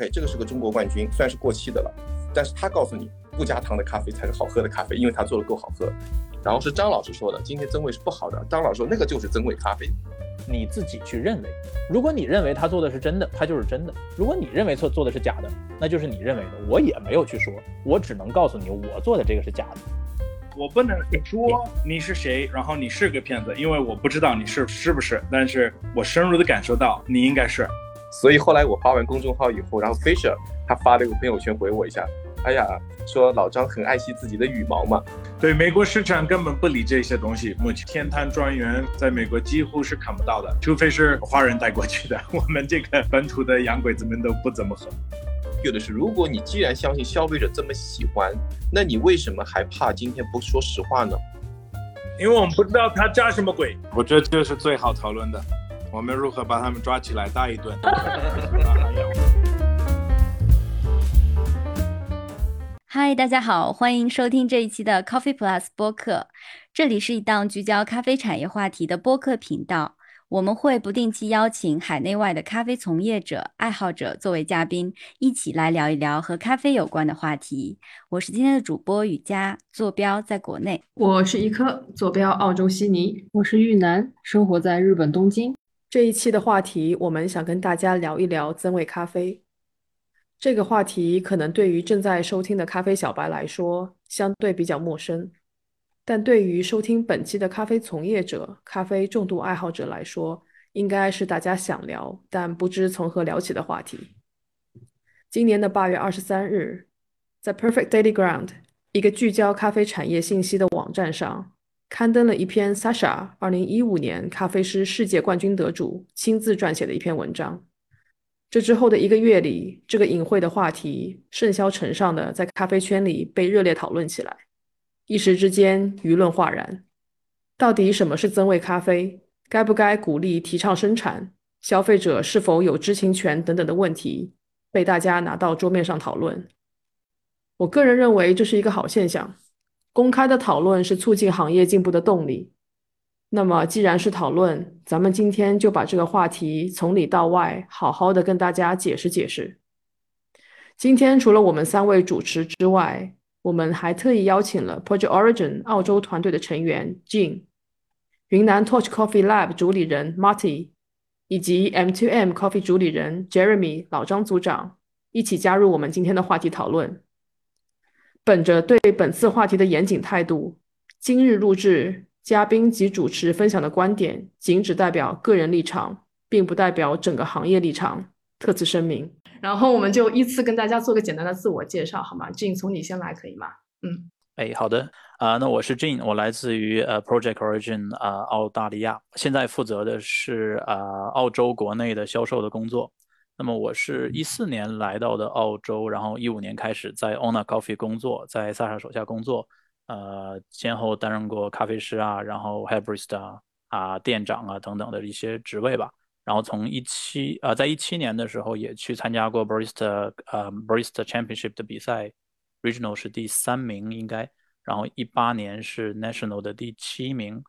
OK，这个是个中国冠军，虽然是过期的了，但是他告诉你不加糖的咖啡才是好喝的咖啡，因为他做的够好喝。然后是张老师说的，今天增味是不好的。张老师说那个就是增味咖啡，你自己去认为。如果你认为他做的是真的，他就是真的；如果你认为错做的是假的，那就是你认为的。我也没有去说，我只能告诉你，我做的这个是假的。我不能说你是谁，然后你是个骗子，因为我不知道你是是不是。但是我深入的感受到你应该是。所以后来我发完公众号以后，然后 Fisher 他发了一个朋友圈回我一下。哎呀，说老张很爱惜自己的羽毛嘛。对，美国市场根本不理这些东西。目前天坛庄园在美国几乎是看不到的，除非是华人带过去的。我们这个本土的洋鬼子们都不怎么喝。有的是，如果你既然相信消费者这么喜欢，那你为什么还怕今天不说实话呢？因为我们不知道他加什么鬼。我觉得这是最好讨论的，我们如何把他们抓起来打一顿。嗨，大家好，欢迎收听这一期的 Coffee Plus 播客。这里是一档聚焦咖啡产业话题的播客频道。我们会不定期邀请海内外的咖啡从业者、爱好者作为嘉宾，一起来聊一聊和咖啡有关的话题。我是今天的主播雨佳，坐标在国内。我是一颗，坐标澳洲悉尼。我是玉南，生活在日本东京。这一期的话题，我们想跟大家聊一聊增味咖啡。这个话题可能对于正在收听的咖啡小白来说相对比较陌生，但对于收听本期的咖啡从业者、咖啡重度爱好者来说，应该是大家想聊但不知从何聊起的话题。今年的八月二十三日，在 Perfect Daily Ground 一个聚焦咖啡产业信息的网站上，刊登了一篇 Sasha 二零一五年咖啡师世界冠军得主亲自撰写的一篇文章。这之后的一个月里，这个隐晦的话题甚嚣尘上的在咖啡圈里被热烈讨论起来，一时之间舆论哗然。到底什么是增味咖啡？该不该鼓励提倡生产？消费者是否有知情权？等等的问题被大家拿到桌面上讨论。我个人认为这是一个好现象，公开的讨论是促进行业进步的动力。那么，既然是讨论，咱们今天就把这个话题从里到外好好的跟大家解释解释。今天除了我们三位主持之外，我们还特意邀请了 Project Origin 澳洲团队的成员 Jean、云南 Torch Coffee Lab 主理人 Marty 以及 M2M Coffee 主理人 Jeremy 老张组长一起加入我们今天的话题讨论。本着对本次话题的严谨态度，今日录制。嘉宾及主持分享的观点仅只代表个人立场，并不代表整个行业立场。特此声明。然后我们就依次跟大家做个简单的自我介绍，好吗？Jane，从你先来可以吗？嗯，哎，好的。啊，那我是 Jane，我来自于呃 Project Origin 啊澳大利亚，现在负责的是啊澳洲国内的销售的工作。那么我是一四年来到的澳洲，然后一五年开始在 Ona Coffee 工作，在萨莎手下工作。呃，先后担任过咖啡师啊，然后 barista 啊，店长啊等等的一些职位吧。然后从一七呃，在一七年的时候也去参加过 barista 呃 barista championship 的比赛，regional 是第三名应该。然后一八年是 national 的第七名。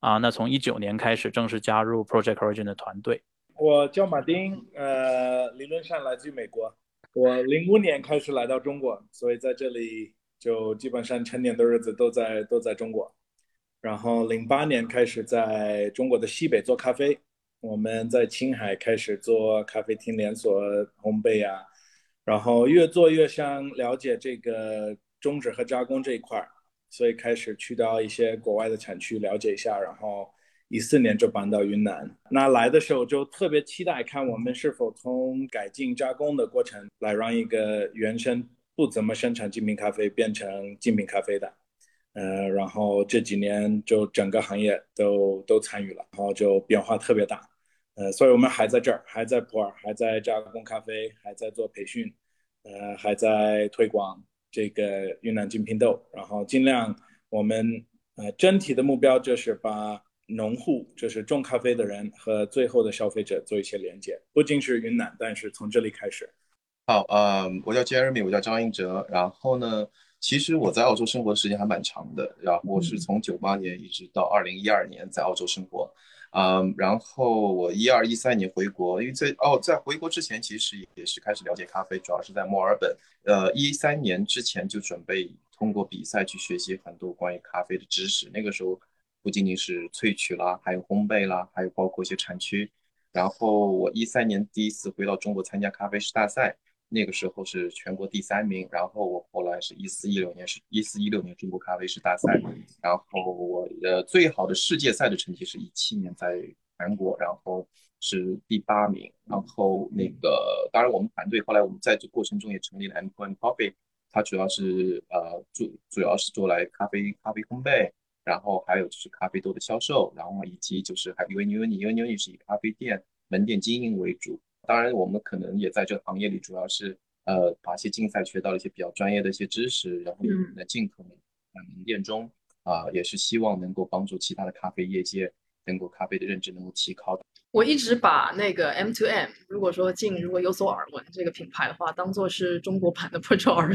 啊，那从一九年开始正式加入 Project Origin 的团队。我叫马丁，呃，理论上来自于美国。我零五年开始来到中国，所以在这里。就基本上成年的日子都在都在中国，然后零八年开始在中国的西北做咖啡，我们在青海开始做咖啡厅连锁烘焙啊，然后越做越想了解这个种植和加工这一块儿，所以开始去到一些国外的产区了解一下，然后一四年就搬到云南，那来的时候就特别期待看我们是否从改进加工的过程来让一个原生。不怎么生产精品咖啡，变成精品咖啡的，呃，然后这几年就整个行业都都参与了，然后就变化特别大，呃，所以我们还在这儿，还在普洱，还在加工咖啡，还在做培训，呃，还在推广这个云南精品豆，然后尽量我们呃整体的目标就是把农户，就是种咖啡的人和最后的消费者做一些连接，不仅是云南，但是从这里开始。好，嗯，我叫 Jeremy，我叫张英哲。然后呢，其实我在澳洲生活的时间还蛮长的。然后我是从九八年一直到二零一二年在澳洲生活。嗯，然后我一二一三年回国，因为在哦，在回国之前其实也是开始了解咖啡，主要是在墨尔本。呃，一三年之前就准备通过比赛去学习很多关于咖啡的知识。那个时候不仅仅是萃取啦，还有烘焙啦，还有包括一些产区。然后我一三年第一次回到中国参加咖啡师大赛。那个时候是全国第三名，然后我后来是一四一六年是一四一六年中国咖啡师大赛，然后我的最好的世界赛的成绩是一七年在韩国，然后是第八名，然后那个当然我们团队后来我们在这过程中也成立了 M Point Coffee，它主要是呃主主要是做来咖啡咖啡烘焙，然后还有就是咖啡豆的销售，然后以及就是还因为因为因为因为是以咖啡店门店经营为主。当然，我们可能也在这个行业里，主要是呃，把一些竞赛学到了一些比较专业的一些知识，然后来尽可能在门店中啊，也是希望能够帮助其他的咖啡业界能够咖啡的认知能够提高的。我一直把那个 M to M，如果说进如果有所耳闻这个品牌的话，当做是中国版的 p r o j e r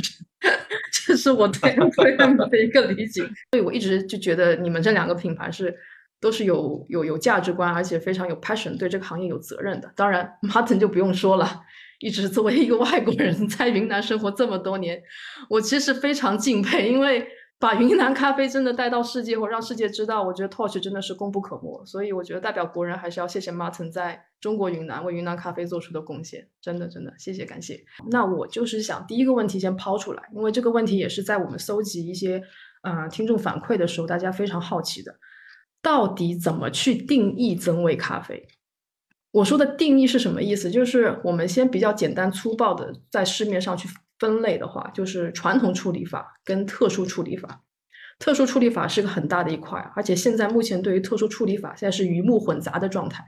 这是我对 M to M 的一个理解。所以我一直就觉得你们这两个品牌是。都是有有有价值观，而且非常有 passion，对这个行业有责任的。当然，Martin 就不用说了，一直作为一个外国人在云南生活这么多年，我其实非常敬佩，因为把云南咖啡真的带到世界或让世界知道，我觉得 Torch 真的是功不可没。所以我觉得代表国人还是要谢谢 Martin 在中国云南为云南咖啡做出的贡献，真的真的谢谢感谢。那我就是想第一个问题先抛出来，因为这个问题也是在我们搜集一些呃听众反馈的时候，大家非常好奇的。到底怎么去定义增味咖啡？我说的定义是什么意思？就是我们先比较简单粗暴的在市面上去分类的话，就是传统处理法跟特殊处理法。特殊处理法是个很大的一块，而且现在目前对于特殊处理法，现在是鱼目混杂的状态。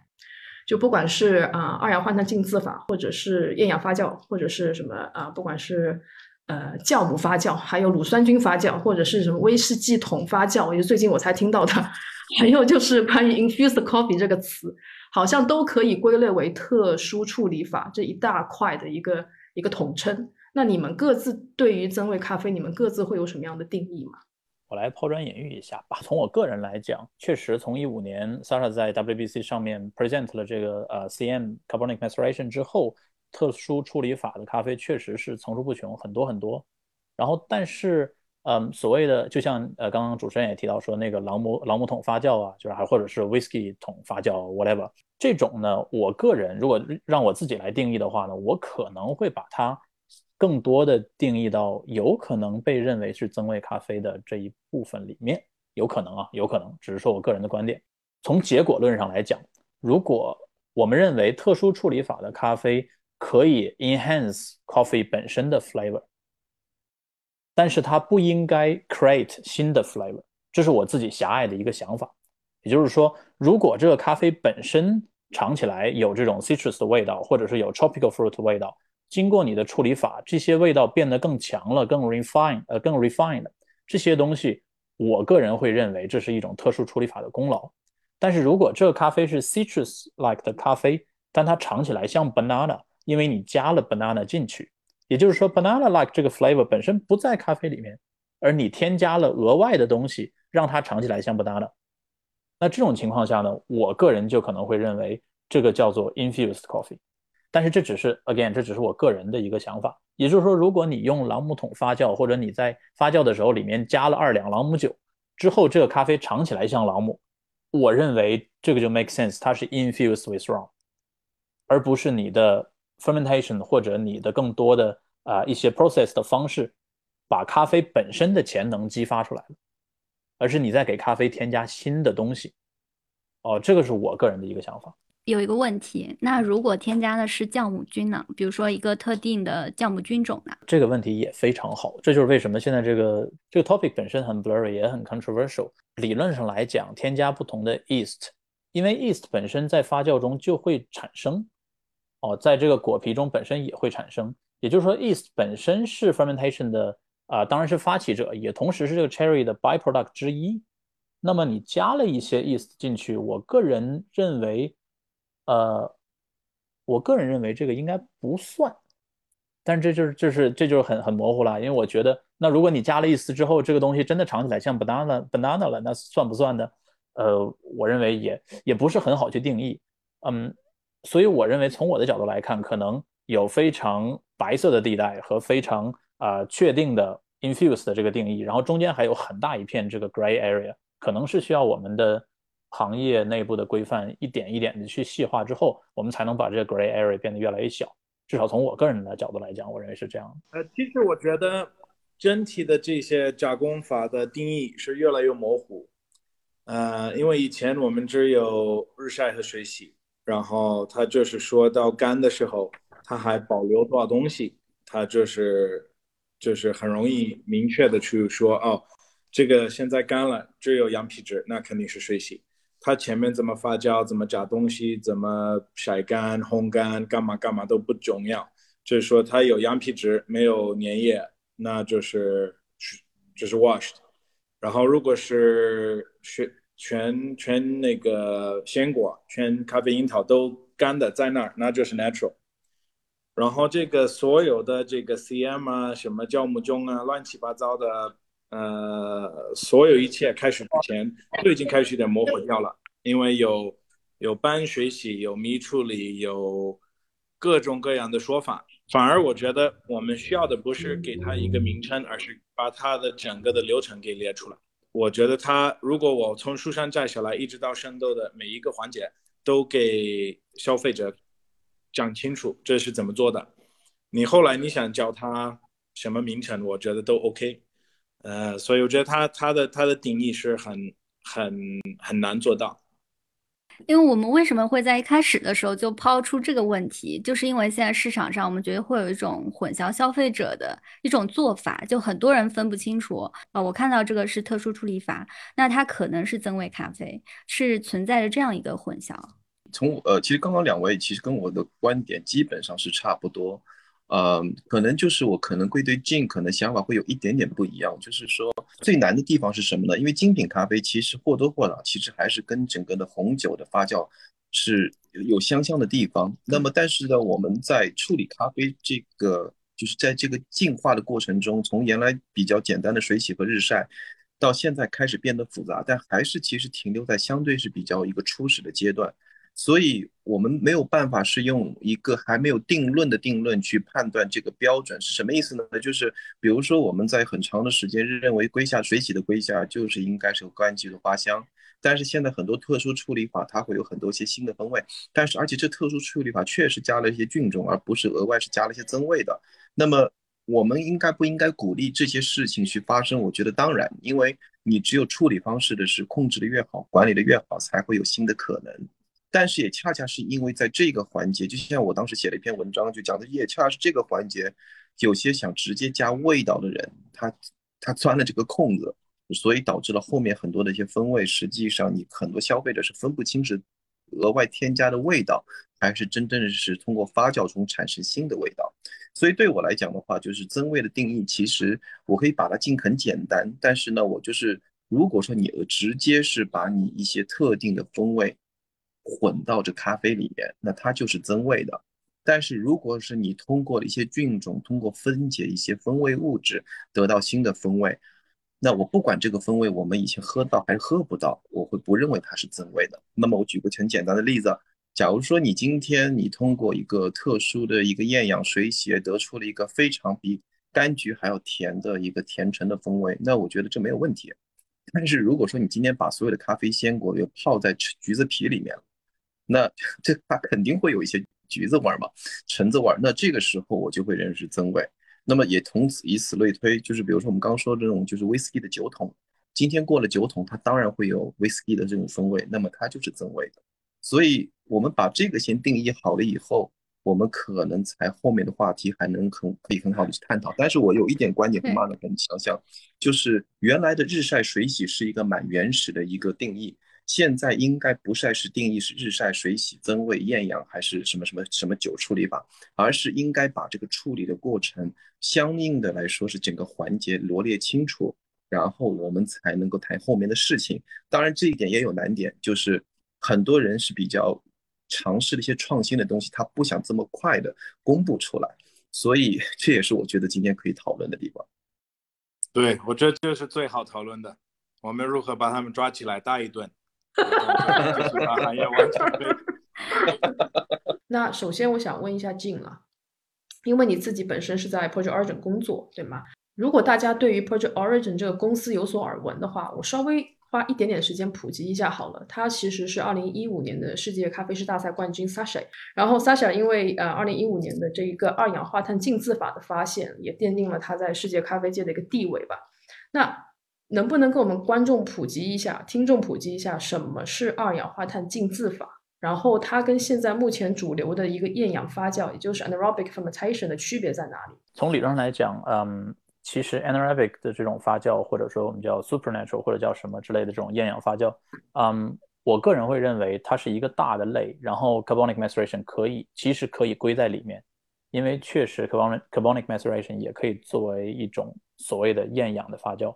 就不管是啊二氧化碳浸渍法，或者是厌氧发酵，或者是什么啊，不管是呃酵母发酵，还有乳酸菌发酵，或者是什么威士忌桶发酵，也是最近我才听到的。还有就是关于 infused coffee 这个词，好像都可以归类为特殊处理法这一大块的一个一个统称。那你们各自对于增味咖啡，你们各自会有什么样的定义吗？我来抛砖引玉一下吧。从我个人来讲，确实从一五年 Sara 在 WBC 上面 present 了这个呃 CM carbonic maceration 之后，特殊处理法的咖啡确实是层出不穷，很多很多。然后但是。嗯，所谓的就像呃，刚刚主持人也提到说那个朗姆朗姆桶发酵啊，就是还或者是 whisky 桶发酵 whatever 这种呢，我个人如果让我自己来定义的话呢，我可能会把它更多的定义到有可能被认为是增味咖啡的这一部分里面，有可能啊，有可能，只是说我个人的观点。从结果论上来讲，如果我们认为特殊处理法的咖啡可以 enhance coffee 本身的 flavor。但是它不应该 create 新的 flavor，这是我自己狭隘的一个想法。也就是说，如果这个咖啡本身尝起来有这种 citrus 的味道，或者是有 tropical fruit 的味道，经过你的处理法，这些味道变得更强了，更 refine，呃，更 refined，这些东西，我个人会认为这是一种特殊处理法的功劳。但是如果这个咖啡是 citrus like 的咖啡，但它尝起来像 banana，因为你加了 banana 进去。也就是说，banana-like 这个 flavor 本身不在咖啡里面，而你添加了额外的东西，让它尝起来像 banana。那这种情况下呢，我个人就可能会认为这个叫做 infused coffee。但是这只是 again，这只是我个人的一个想法。也就是说，如果你用朗姆桶发酵，或者你在发酵的时候里面加了二两朗姆酒之后，这个咖啡尝起来像朗姆，我认为这个就 make sense，它是 infused with rum，而不是你的。fermentation 或者你的更多的啊一些 process 的方式，把咖啡本身的潜能激发出来了，而是你在给咖啡添加新的东西。哦，这个是我个人的一个想法。有一个问题，那如果添加的是酵母菌呢？比如说一个特定的酵母菌种呢？这个问题也非常好，这就是为什么现在这个这个 topic 本身很 blurry，也很 controversial。理论上来讲，添加不同的 yeast，因为 yeast 本身在发酵中就会产生。哦，在这个果皮中本身也会产生，也就是说，yeast 本身是 fermentation 的啊，当然是发起者，也同时是这个 cherry 的 byproduct 之一。那么你加了一些 yeast 进去，我个人认为，呃，我个人认为这个应该不算。但是这就是就是这就是很很模糊了，因为我觉得，那如果你加了一丝之后，这个东西真的尝起来像 banana banana 了，那算不算呢？呃，我认为也也不是很好去定义。嗯，所以我认为从我的角度来看，可能有非常白色的地带和非常啊确定的 infuse 的这个定义，然后中间还有很大一片这个 gray area，可能是需要我们的行业内部的规范一点一点的去细化之后，我们才能把这个 gray area 变得越来越小。至少从我个人的角度来讲，我认为是这样。呃，其实我觉得整体的这些加工法的定义是越来越模糊。呃，因为以前我们只有日晒和水洗，然后它就是说到干的时候，它还保留多少东西，它就是就是很容易明确的去说，哦，这个现在干了，只有羊皮纸，那肯定是水洗。它前面怎么发酵，怎么加东西，怎么晒干、烘干，干嘛干嘛都不重要。就是说它有羊皮纸，没有粘液，那就是就是 washed。然后如果是全全全那个鲜果、全咖啡樱桃都干的在那儿，那就是 natural。然后这个所有的这个 CM 啊，什么酵母菌啊，乱七八糟的。呃，所有一切开始之前都已经开始有点模糊掉了，因为有有班水洗，有密处理，有各种各样的说法。反而我觉得我们需要的不是给它一个名称，而是把它的整个的流程给列出来。我觉得它如果我从树上摘下来，一直到生豆的每一个环节都给消费者讲清楚这是怎么做的，你后来你想叫它什么名称，我觉得都 OK。呃，所以我觉得他他的他的定义是很很很难做到，因为我们为什么会在一开始的时候就抛出这个问题，就是因为现在市场上我们觉得会有一种混淆消费者的一种做法，就很多人分不清楚啊，我看到这个是特殊处理法，那它可能是增味咖啡，是存在着这样一个混淆。从呃，其实刚刚两位其实跟我的观点基本上是差不多。呃，可能就是我可能会对金可能想法会有一点点不一样，就是说最难的地方是什么呢？因为精品咖啡其实或多或少其实还是跟整个的红酒的发酵是有相像的地方。那么但是呢，我们在处理咖啡这个就是在这个进化的过程中，从原来比较简单的水洗和日晒，到现在开始变得复杂，但还是其实停留在相对是比较一个初始的阶段。所以，我们没有办法是用一个还没有定论的定论去判断这个标准是什么意思呢？就是比如说，我们在很长的时间认为龟下水洗的龟下就是应该是有柑橘的花香，但是现在很多特殊处理法它会有很多些新的风味，但是而且这特殊处理法确实加了一些菌种，而不是额外是加了一些增味的。那么，我们应该不应该鼓励这些事情去发生？我觉得当然，因为你只有处理方式的是控制的越好，管理的越好，才会有新的可能。但是也恰恰是因为在这个环节，就像我当时写了一篇文章，就讲的也恰恰是这个环节，有些想直接加味道的人，他他钻了这个空子，所以导致了后面很多的一些风味，实际上你很多消费者是分不清是额外添加的味道，还是真正的是通过发酵中产生新的味道。所以对我来讲的话，就是增味的定义，其实我可以把它尽很简单，但是呢，我就是如果说你直接是把你一些特定的风味。混到这咖啡里面，那它就是增味的。但是如果是你通过了一些菌种，通过分解一些风味物质得到新的风味，那我不管这个风味我们以前喝到还是喝不到，我会不认为它是增味的。那么我举个很简单的例子，假如说你今天你通过一个特殊的一个厌氧水洗得出了一个非常比柑橘还要甜的一个甜橙的风味，那我觉得这没有问题。但是如果说你今天把所有的咖啡鲜果又泡在橘子皮里面，那 这它肯定会有一些橘子味儿嘛，橙子味儿。那这个时候我就会认识增味。那么也从此以此类推，就是比如说我们刚刚说这种就是威士忌的酒桶，今天过了酒桶，它当然会有威士忌的这种风味，那么它就是增味的。所以我们把这个先定义好了以后，我们可能才后面的话题还能很可以很好的去探讨。但是我有一点观点跟马总很相像，就是原来的日晒水洗是一个蛮原始的一个定义。现在应该不再是定义是日晒水洗增味厌氧还是什么什么什么酒处理法，而是应该把这个处理的过程相应的来说是整个环节罗列清楚，然后我们才能够谈后面的事情。当然这一点也有难点，就是很多人是比较尝试的一些创新的东西，他不想这么快的公布出来，所以这也是我觉得今天可以讨论的地方。对我觉得这是最好讨论的，我们如何把他们抓起来打一顿。行业完全被那首先我想问一下静啊，因为你自己本身是在 Project Origin 工作，对吗？如果大家对于 Project Origin 这个公司有所耳闻的话，我稍微花一点点时间普及一下好了。它其实是二零一五年的世界咖啡师大赛冠军 Sasha，然后 Sasha 因为呃二零一五年的这一个二氧化碳浸渍法的发现，也奠定了他在世界咖啡界的一个地位吧。那能不能跟我们观众普及一下，听众普及一下什么是二氧化碳浸渍法？然后它跟现在目前主流的一个厌氧发酵，也就是 anaerobic fermentation 的区别在哪里？从理论上来讲，嗯，其实 anaerobic 的这种发酵，或者说我们叫 supernatural 或者叫什么之类的这种厌氧发酵，嗯，我个人会认为它是一个大的类，然后 carbonic maceration 可以其实可以归在里面，因为确实 carbonic carbonic maceration 也可以作为一种所谓的厌氧的发酵，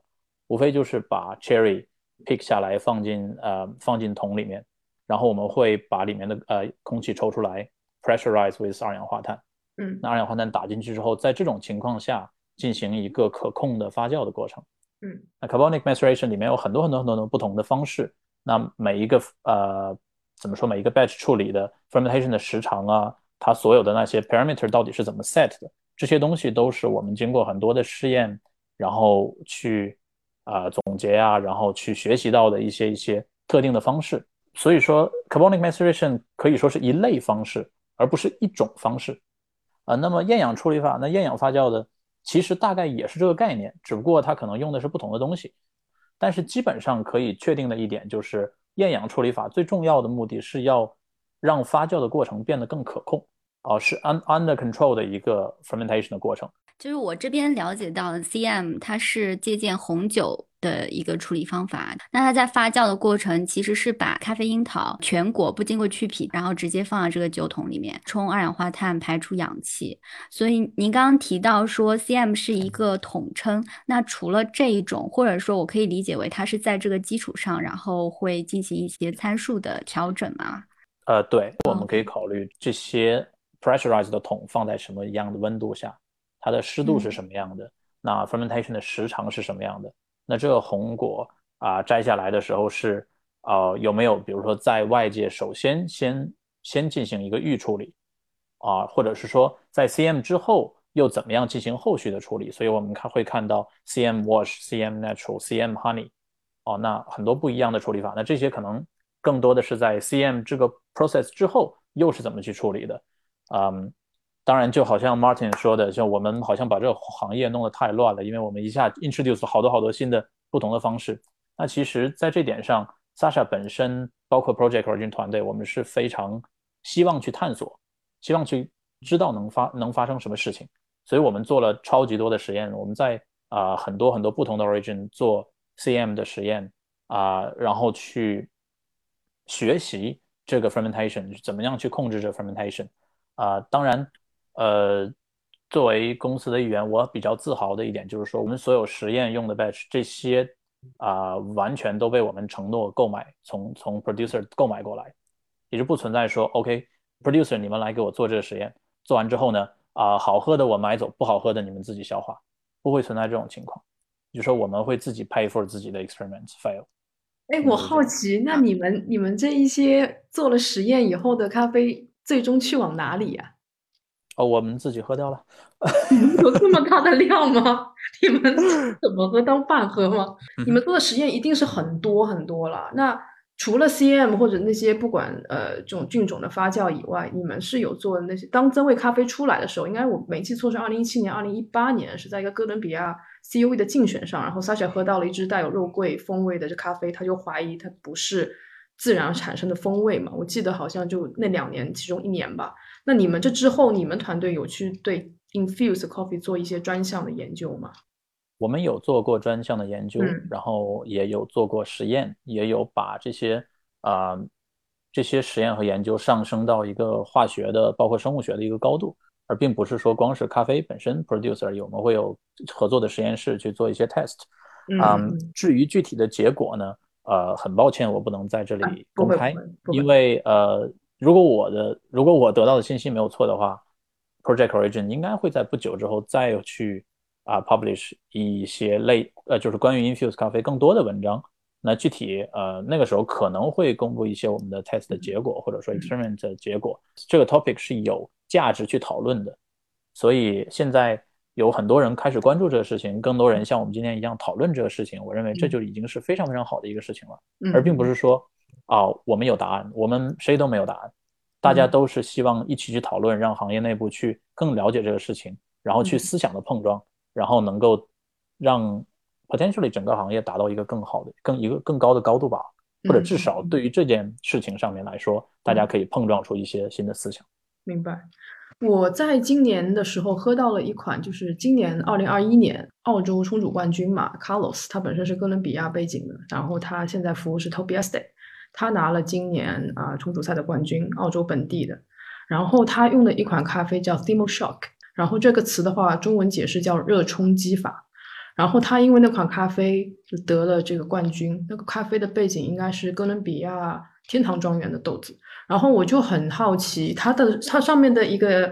无非就是把 cherry pick 下来放进呃放进桶里面。然后我们会把里面的呃空气抽出来，pressurize with 二氧化碳。嗯，那二氧化碳打进去之后，在这种情况下进行一个可控的发酵的过程。嗯，那 carbonic maceration 里面有很多很多很多的不同的方式。那每一个呃怎么说？每一个 batch 处理的 fermentation 的时长啊，它所有的那些 parameter 到底是怎么 set 的？这些东西都是我们经过很多的试验，然后去啊总结啊，然后去学习到的一些一些特定的方式。所以说，carbonic maceration 可以说是一类方式，而不是一种方式。啊，那么厌氧处理法，那厌氧发酵的其实大概也是这个概念，只不过它可能用的是不同的东西。但是基本上可以确定的一点就是，厌氧处理法最重要的目的是要让发酵的过程变得更可控，啊，是 under control 的一个 fermentation 的过程。就是我这边了解到的 CM，它是借鉴红酒的一个处理方法。那它在发酵的过程其实是把咖啡樱桃全果不经过去皮，然后直接放到这个酒桶里面冲二氧化碳，排出氧气。所以您刚刚提到说 CM 是一个统称，那除了这一种，或者说我可以理解为它是在这个基础上，然后会进行一些参数的调整吗？呃，对，我们可以考虑这些 pressurized 的桶放在什么样的温度下。它的湿度是什么样的？那 fermentation 的时长是什么样的？那这个红果啊摘下来的时候是呃有没有比如说在外界首先先先进行一个预处理啊，或者是说在 CM 之后又怎么样进行后续的处理？所以我们看会看到 CM wash、CM natural、CM honey 哦，那很多不一样的处理法。那这些可能更多的是在 CM 这个 process 之后又是怎么去处理的？嗯。当然，就好像 Martin 说的，就我们好像把这个行业弄得太乱了，因为我们一下 introduce 好多好多新的不同的方式。那其实，在这点上，Sasha 本身包括 Project Origin 团队，我们是非常希望去探索，希望去知道能发能发生什么事情。所以我们做了超级多的实验，我们在啊很多很多不同的 Origin 做 CM 的实验啊，然后去学习这个 fermentation 怎么样去控制这 fermentation 啊，当然。呃，作为公司的一员，我比较自豪的一点就是说，我们所有实验用的 batch 这些啊，完全都被我们承诺购买，从从 producer 购买过来，也就不存在说 OK，producer 你们来给我做这个实验，做完之后呢，啊，好喝的我买走，不好喝的你们自己消化，不会存在这种情况，就说我们会自己 pay for 自己的 experiments fail。哎，我好奇，那你们你们这一些做了实验以后的咖啡，最终去往哪里呀？哦，我们自己喝掉了。有这么 大的量吗？你们 怎么喝当饭喝吗？你们做的实验一定是很多很多了。那除了 CM 或者那些不管呃这种菌种的发酵以外，你们是有做那些？当增味咖啡出来的时候，应该我没记错是二零一七年、二零一八年，是在一个哥伦比亚 CUV 的竞选上，然后 Sasha 喝到了一支带有肉桂风味的这咖啡，他就怀疑它不是自然产生的风味嘛。我记得好像就那两年其中一年吧。那你们这之后，你们团队有去对 infused coffee 做一些专项的研究吗？我们有做过专项的研究，然后也有做过实验，也有把这些啊这些实验和研究上升到一个化学的，包括生物学的一个高度，而并不是说光是咖啡本身 produce 而已。我们会有合作的实验室去做一些 test。嗯，至于具体的结果呢，呃，很抱歉，我不能在这里公开，因为呃。如果我的如果我得到的信息没有错的话，Project Origin 应该会在不久之后再去啊 publish 一些类呃就是关于 infused 咖啡更多的文章那具体呃那个时候可能会公布一些我们的 test 的结果，或者说 experiment 的结果。这个 topic 是有价值去讨论的，所以现在有很多人开始关注这个事情，更多人像我们今天一样讨论这个事情。我认为这就已经是非常非常好的一个事情了，而并不是说啊我们有答案，我们谁都没有答案，大家都是希望一起去讨论，让行业内部去更了解这个事情，然后去思想的碰撞，然后能够让。potentially 整个行业达到一个更好的、更一个更高的高度吧，或者至少对于这件事情上面来说，大家可以碰撞出一些新的思想。明白。我在今年的时候喝到了一款，就是今年二零二一年澳洲冲煮冠军嘛，Carlos，他本身是哥伦比亚背景的，然后他现在服务是 Tobias，他拿了今年啊冲煮赛的冠军，澳洲本地的。然后他用的一款咖啡叫 Thermo Shock，然后这个词的话，中文解释叫热冲击法。然后他因为那款咖啡就得了这个冠军，那个咖啡的背景应该是哥伦比亚天堂庄园的豆子。然后我就很好奇，它的它上面的一个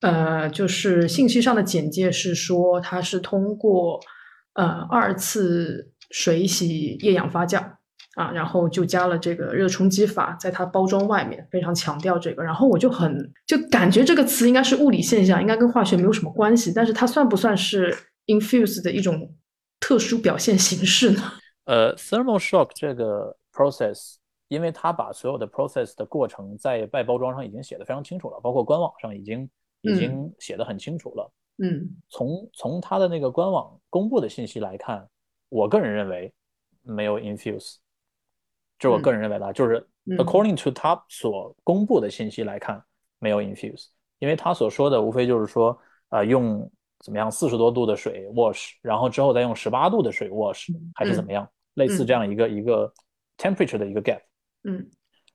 呃，就是信息上的简介是说它是通过呃二次水洗液氧发酵啊，然后就加了这个热冲击法，在它包装外面非常强调这个。然后我就很就感觉这个词应该是物理现象，应该跟化学没有什么关系，但是它算不算是？infuse 的一种特殊表现形式呢？呃，thermal shock 这个 process，因为它把所有的 process 的过程在外包装上已经写的非常清楚了，包括官网上已经已经写的很清楚了。嗯，从从它的那个官网公布的信息来看，我个人认为没有 infuse，这是我个人认为的，就是 according to 他所公布的信息来看没有 infuse，因为他所说的无非就是说，呃，用。怎么样？四十多度的水 wash，然后之后再用十八度的水 wash，还是怎么样？类似这样一个一个 temperature 的一个 gap。嗯。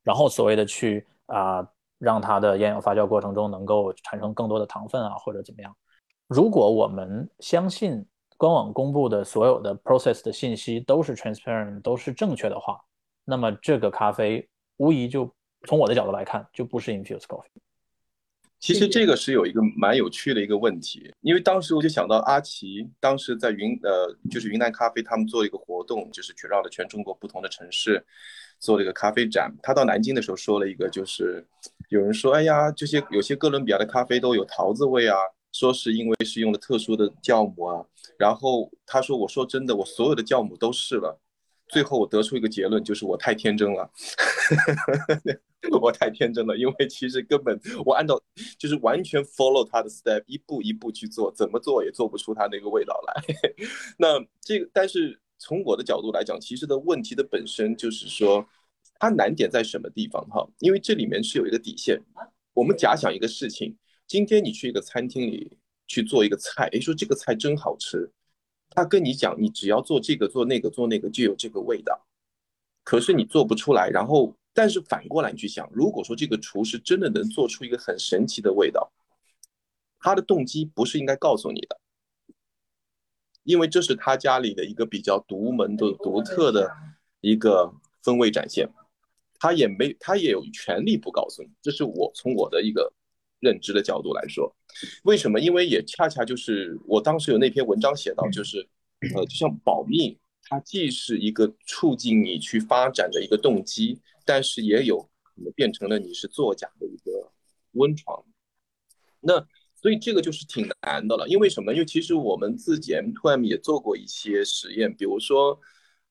然后所谓的去啊，让它的烟氧发酵过程中能够产生更多的糖分啊，或者怎么样？如果我们相信官网公布的所有的 process 的信息都是 transparent，都是正确的话，那么这个咖啡无疑就从我的角度来看，就不是 infused coffee。其实这个是有一个蛮有趣的一个问题，因为当时我就想到阿奇当时在云呃，就是云南咖啡他们做一个活动，就是去绕了全中国不同的城市，做了一个咖啡展。他到南京的时候说了一个，就是有人说，哎呀，这些有些哥伦比亚的咖啡都有桃子味啊，说是因为是用了特殊的酵母啊。然后他说，我说真的，我所有的酵母都试了。最后我得出一个结论，就是我太天真了，我太天真了，因为其实根本我按照就是完全 follow 他的 step，一步一步去做，怎么做也做不出他那个味道来。那这个，但是从我的角度来讲，其实的问题的本身就是说，它难点在什么地方哈？因为这里面是有一个底线。我们假想一个事情，今天你去一个餐厅里去做一个菜，诶，说这个菜真好吃。他跟你讲，你只要做这个做那个做那个就有这个味道，可是你做不出来。然后，但是反过来你去想，如果说这个厨师真的能做出一个很神奇的味道，他的动机不是应该告诉你的，因为这是他家里的一个比较独门的、独特的一个风味展现，他也没他也有权利不告诉你。这是我从我的一个。认知的角度来说，为什么？因为也恰恰就是我当时有那篇文章写到，就是呃，就像保密，它既是一个促进你去发展的一个动机，但是也有可能变成了你是作假的一个温床。那所以这个就是挺难的了。因为什么？因为其实我们自己 M2M 也做过一些实验，比如说。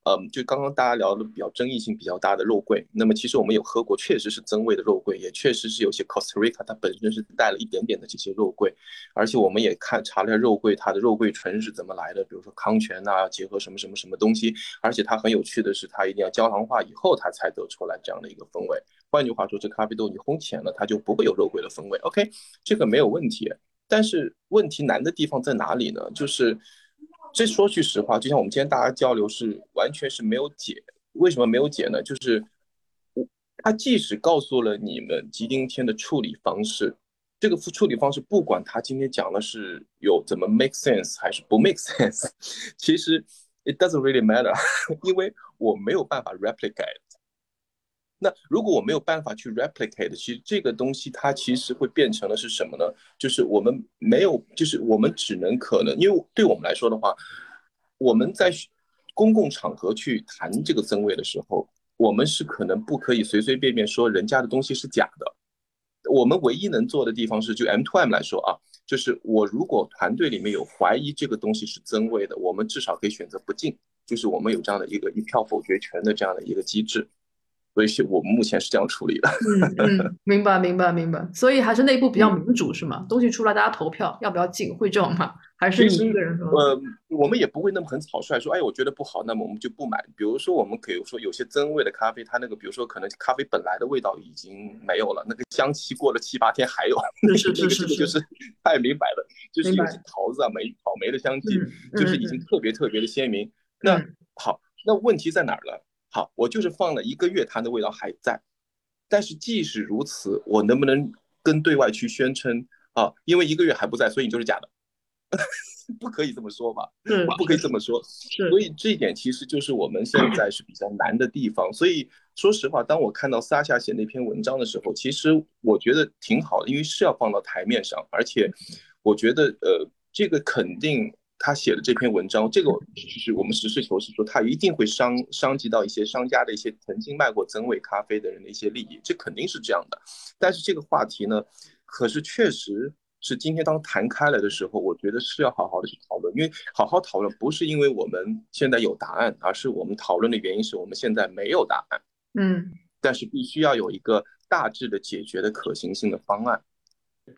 嗯，就刚刚大家聊的比较争议性比较大的肉桂，那么其实我们有喝过，确实是增味的肉桂，也确实是有些 Costa Rica 它本身是带了一点点的这些肉桂，而且我们也看查了下肉桂它的肉桂醇是怎么来的，比如说康泉呐，结合什么什么什么东西，而且它很有趣的是，它一定要焦糖化以后它才得出来这样的一个风味。换句话说，这咖啡豆你烘浅了，它就不会有肉桂的风味。OK，这个没有问题，但是问题难的地方在哪里呢？就是。这说句实话，就像我们今天大家交流是完全是没有解。为什么没有解呢？就是我他即使告诉了你们吉丁天的处理方式，这个处理方式不管他今天讲的是有怎么 make sense 还是不 make sense，其实 it doesn't really matter，因为我没有办法 replicate。那如果我没有办法去 replicate，其实这个东西它其实会变成了是什么呢？就是我们没有，就是我们只能可能，因为对我们来说的话，我们在公共场合去谈这个增位的时候，我们是可能不可以随随便便说人家的东西是假的。我们唯一能做的地方是，就 M to M 来说啊，就是我如果团队里面有怀疑这个东西是增位的，我们至少可以选择不进，就是我们有这样的一个一票否决权的这样的一个机制。所以我们目前是这样处理的。嗯嗯，明白明白明白。所以还是内部比较民主是吗？东西出来大家投票要不要进，会这样吗？还是你一个人说？呃，我们也不会那么很草率说，哎，我觉得不好，那么我们就不买。比如说，我们可以说有些增味的咖啡，它那个比如说可能咖啡本来的味道已经没有了，那个香气过了七八天还有，是是是，这个就是 太明白了，就是有些桃子啊、梅、草莓的香气，就是已经特别特别的鲜明。那好，那问题在哪儿了？好，我就是放了一个月，它的味道还在。但是即使如此，我能不能跟对外去宣称啊？因为一个月还不在，所以你就是假的，不可以这么说吧？嗯，不可以这么说。所以这一点其实就是我们现在是比较难的地方。所以说实话，当我看到撒夏写那篇文章的时候，其实我觉得挺好的，因为是要放到台面上，而且我觉得呃，这个肯定。他写的这篇文章，这个就是我们实事求是说，他一定会伤伤及到一些商家的一些曾经卖过增味咖啡的人的一些利益，这肯定是这样的。但是这个话题呢，可是确实是今天当谈开了的时候，我觉得是要好好的去讨论，因为好好讨论不是因为我们现在有答案，而是我们讨论的原因是我们现在没有答案。嗯，但是必须要有一个大致的解决的可行性的方案。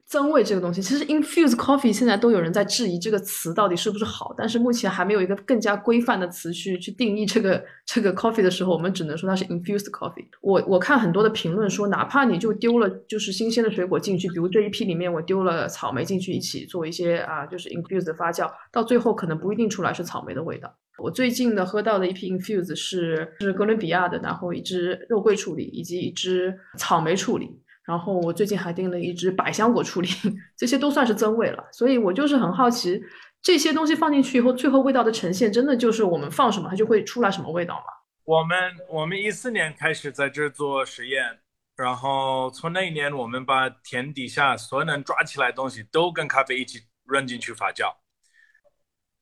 增味这个东西，其实 infuse coffee 现在都有人在质疑这个词到底是不是好，但是目前还没有一个更加规范的词去去定义这个这个 coffee 的时候，我们只能说它是 infuse coffee。我我看很多的评论说，哪怕你就丢了就是新鲜的水果进去，比如这一批里面我丢了草莓进去一起做一些啊，就是 infused 发酵，到最后可能不一定出来是草莓的味道。我最近的喝到的一批 infuse 是是哥伦比亚的，然后一支肉桂处理以及一支草莓处理。然后我最近还订了一支百香果处理，这些都算是增味了。所以我就是很好奇，这些东西放进去以后，最后味道的呈现，真的就是我们放什么，它就会出来什么味道吗？我们我们一四年开始在这做实验，然后从那一年，我们把田底下所有能抓起来的东西都跟咖啡一起扔进去发酵。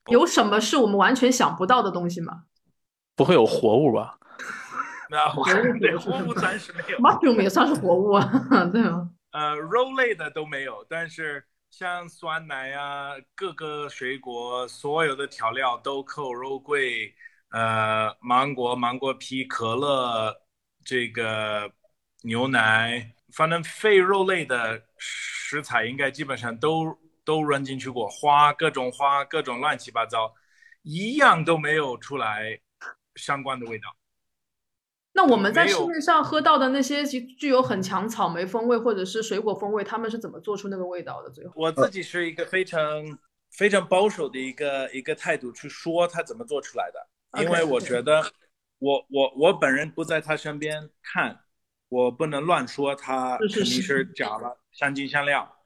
有什么是我们完全想不到的东西吗？不会有活物吧？那活物活物暂时没有，mushroom 也算是活物啊，对吗？呃，肉类的都没有，但是像酸奶啊，各个水果所有的调料都扣肉桂，呃，芒果、芒果皮、可乐，这个牛奶，反正非肉类的食材应该基本上都都扔进去过，花各种花，各种乱七八糟，一样都没有出来相关的味道。那我们在市面上喝到的那些具具有很强草莓风味或者是水果风味，他们是怎么做出那个味道的？最后，我自己是一个非常非常保守的一个一个态度去说他怎么做出来的，因为我觉得我我我本人不在他身边看，我不能乱说他肯定是加了香精香料。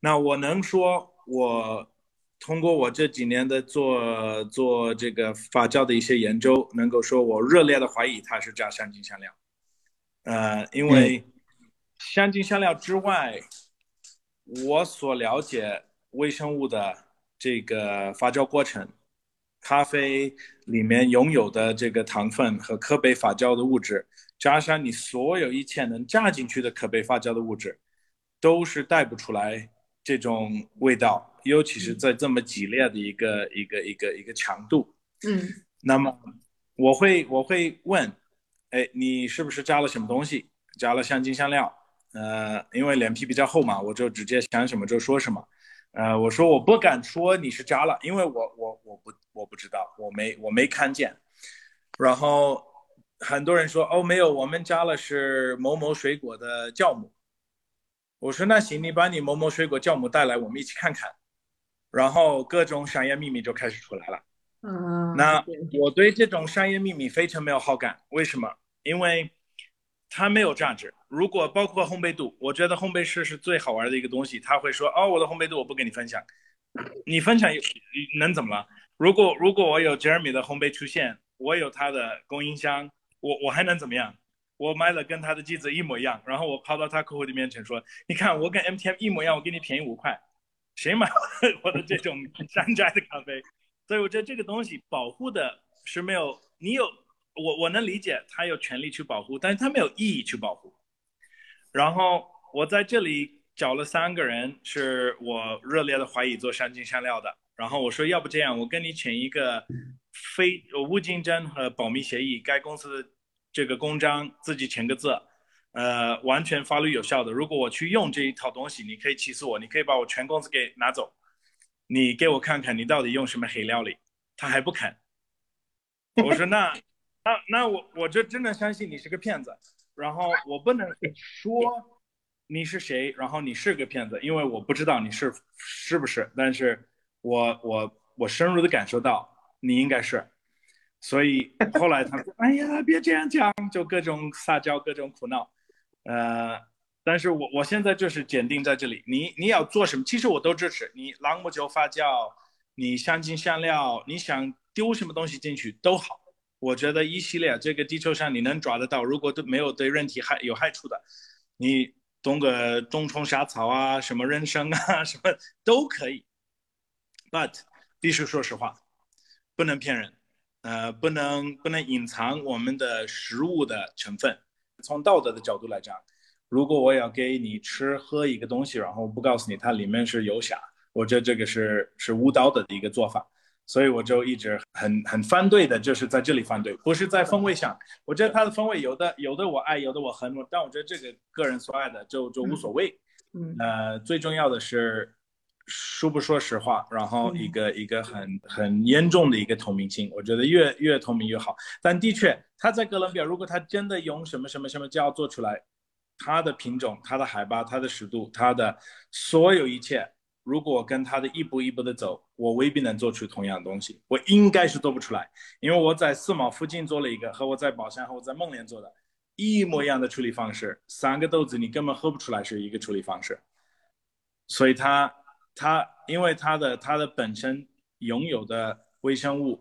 那我能说我。通过我这几年的做做这个发酵的一些研究，能够说我热烈的怀疑它是加香精香料。呃，因为香精香料之外，我所了解微生物的这个发酵过程，咖啡里面拥有的这个糖分和可被发酵的物质，加上你所有一切能加进去的可被发酵的物质，都是带不出来这种味道。尤其是在这么激烈的一个一个一个一个强度，嗯，那么我会我会问，哎，你是不是加了什么东西？加了香精香料？呃，因为脸皮比较厚嘛，我就直接想什么就说什么。呃，我说我不敢说你是加了，因为我我我不我不知道，我没我没看见。然后很多人说哦没有，我们加了是某某水果的酵母。我说那行，你把你某某水果酵母带来，我们一起看看。然后各种商业秘密就开始出来了。嗯，那我对这种商业秘密非常没有好感。为什么？因为它没有价值。如果包括烘焙度，我觉得烘焙师是最好玩的一个东西。他会说：“哦，我的烘焙度我不跟你分享，你分享能怎么了？如果如果我有 Jeremy 的烘焙出现，我有他的供应商，我我还能怎么样？我买了跟他的机子一模一样，然后我跑到他客户的面前说：你看我跟 MTM 一模一样，我给你便宜五块。”谁买我的这种山寨的咖啡？所以我觉得这个东西保护的是没有，你有我我能理解他有权利去保护，但是他没有意义去保护。然后我在这里找了三个人，是我热烈的怀疑做香精香料的。然后我说，要不这样，我跟你签一个非无竞争和保密协议，该公司的这个公章自己签个字，呃，完全法律有效的。如果我去用这一套东西，你可以起诉我，你可以把我全公司给拿走。你给我看看，你到底用什么黑料理？他还不肯。我说那那那我我就真的相信你是个骗子。然后我不能说你是谁，然后你是个骗子，因为我不知道你是是不是。但是我我我深入的感受到你应该是。所以后来他说：“哎呀，别这样讲，就各种撒娇，各种苦闹。”呃，但是我我现在就是坚定在这里，你你要做什么，其实我都支持你。朗姆酒发酵，你香精香料，你想丢什么东西进去都好。我觉得一系列这个地球上你能抓得到，如果都没有对人体害有害处的，你种个冬虫夏草啊，什么人参啊，什么都可以。But 必须说实话，不能骗人。呃，不能不能隐藏我们的食物的成分。从道德的角度来讲，如果我要给你吃喝一个东西，然后不告诉你它里面是有啥，我觉得这个是是无道德的一个做法。所以我就一直很很反对的，就是在这里反对，不是在风味上。我觉得它的风味有的有的我爱，有的我恨，但我觉得这个个人所爱的就就无所谓。嗯，呃，最重要的是。说不说实话，然后一个一个很很严重的一个透明性，我觉得越越透明越好。但的确，他在哥伦比亚，如果他真的用什么什么什么胶做出来，它的品种、它的海拔、它的湿度、它的所有一切，如果跟他的一步一步的走，我未必能做出同样的东西。我应该是做不出来，因为我在四毛附近做了一个，和我在宝山和我在孟连做的一模一样的处理方式，三个豆子你根本喝不出来是一个处理方式，所以它。它因为它的它的本身拥有的微生物，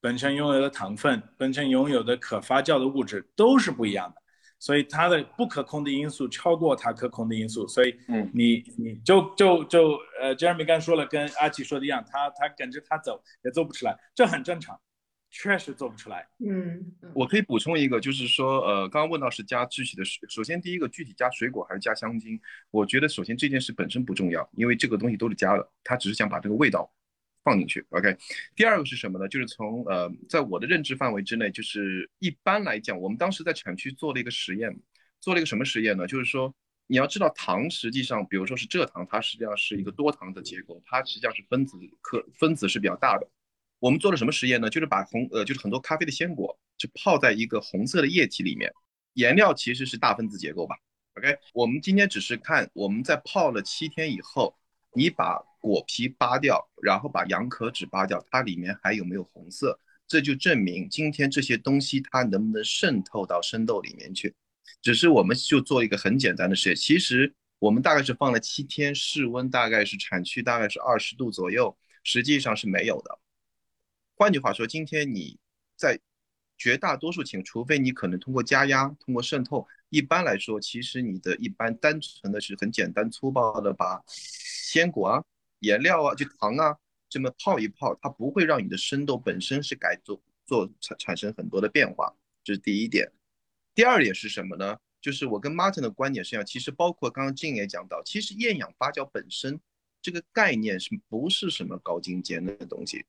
本身拥有的糖分，本身拥有的可发酵的物质都是不一样的，所以它的不可控的因素超过它可控的因素，所以嗯，你你就就就呃，Jeremy 刚说了，跟阿奇说的一样，他他跟着他走也做不出来，这很正常。确实做不出来。嗯，我可以补充一个，就是说，呃，刚刚问到是加具体的水，首先第一个具体加水果还是加香精？我觉得首先这件事本身不重要，因为这个东西都是加的，他只是想把这个味道放进去。OK，第二个是什么呢？就是从呃，在我的认知范围之内，就是一般来讲，我们当时在产区做了一个实验，做了一个什么实验呢？就是说，你要知道糖实际上，比如说是蔗糖，它实际上是一个多糖的结构，它实际上是分子可分子是比较大的。我们做了什么实验呢？就是把红呃，就是很多咖啡的鲜果，就泡在一个红色的液体里面，颜料其实是大分子结构吧。OK，我们今天只是看我们在泡了七天以后，你把果皮扒掉，然后把阳壳纸扒掉，它里面还有没有红色？这就证明今天这些东西它能不能渗透到生豆里面去。只是我们就做一个很简单的实验，其实我们大概是放了七天，室温大概是产区大概是二十度左右，实际上是没有的。换句话说，今天你在绝大多数情，除非你可能通过加压、通过渗透，一般来说，其实你的一般单纯的是很简单粗暴的把鲜果啊、颜料啊、就糖啊这么泡一泡，它不会让你的生豆本身是改做做产产生很多的变化，这是第一点。第二点是什么呢？就是我跟 Martin 的观点是一样，其实包括刚刚静也讲到，其实厌氧发酵本身这个概念是不是什么高精尖的东西？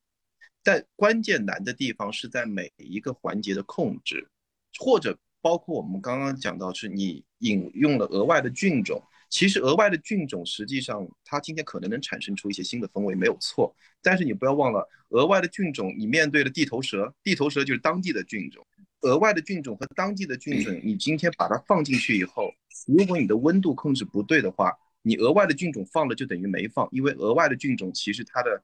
但关键难的地方是在每一个环节的控制，或者包括我们刚刚讲到，是你引用了额外的菌种。其实额外的菌种实际上它今天可能能产生出一些新的风味，没有错。但是你不要忘了，额外的菌种，你面对的地头蛇，地头蛇就是当地的菌种。额外的菌种和当地的菌种，你今天把它放进去以后，如果你的温度控制不对的话，你额外的菌种放了就等于没放，因为额外的菌种其实它的。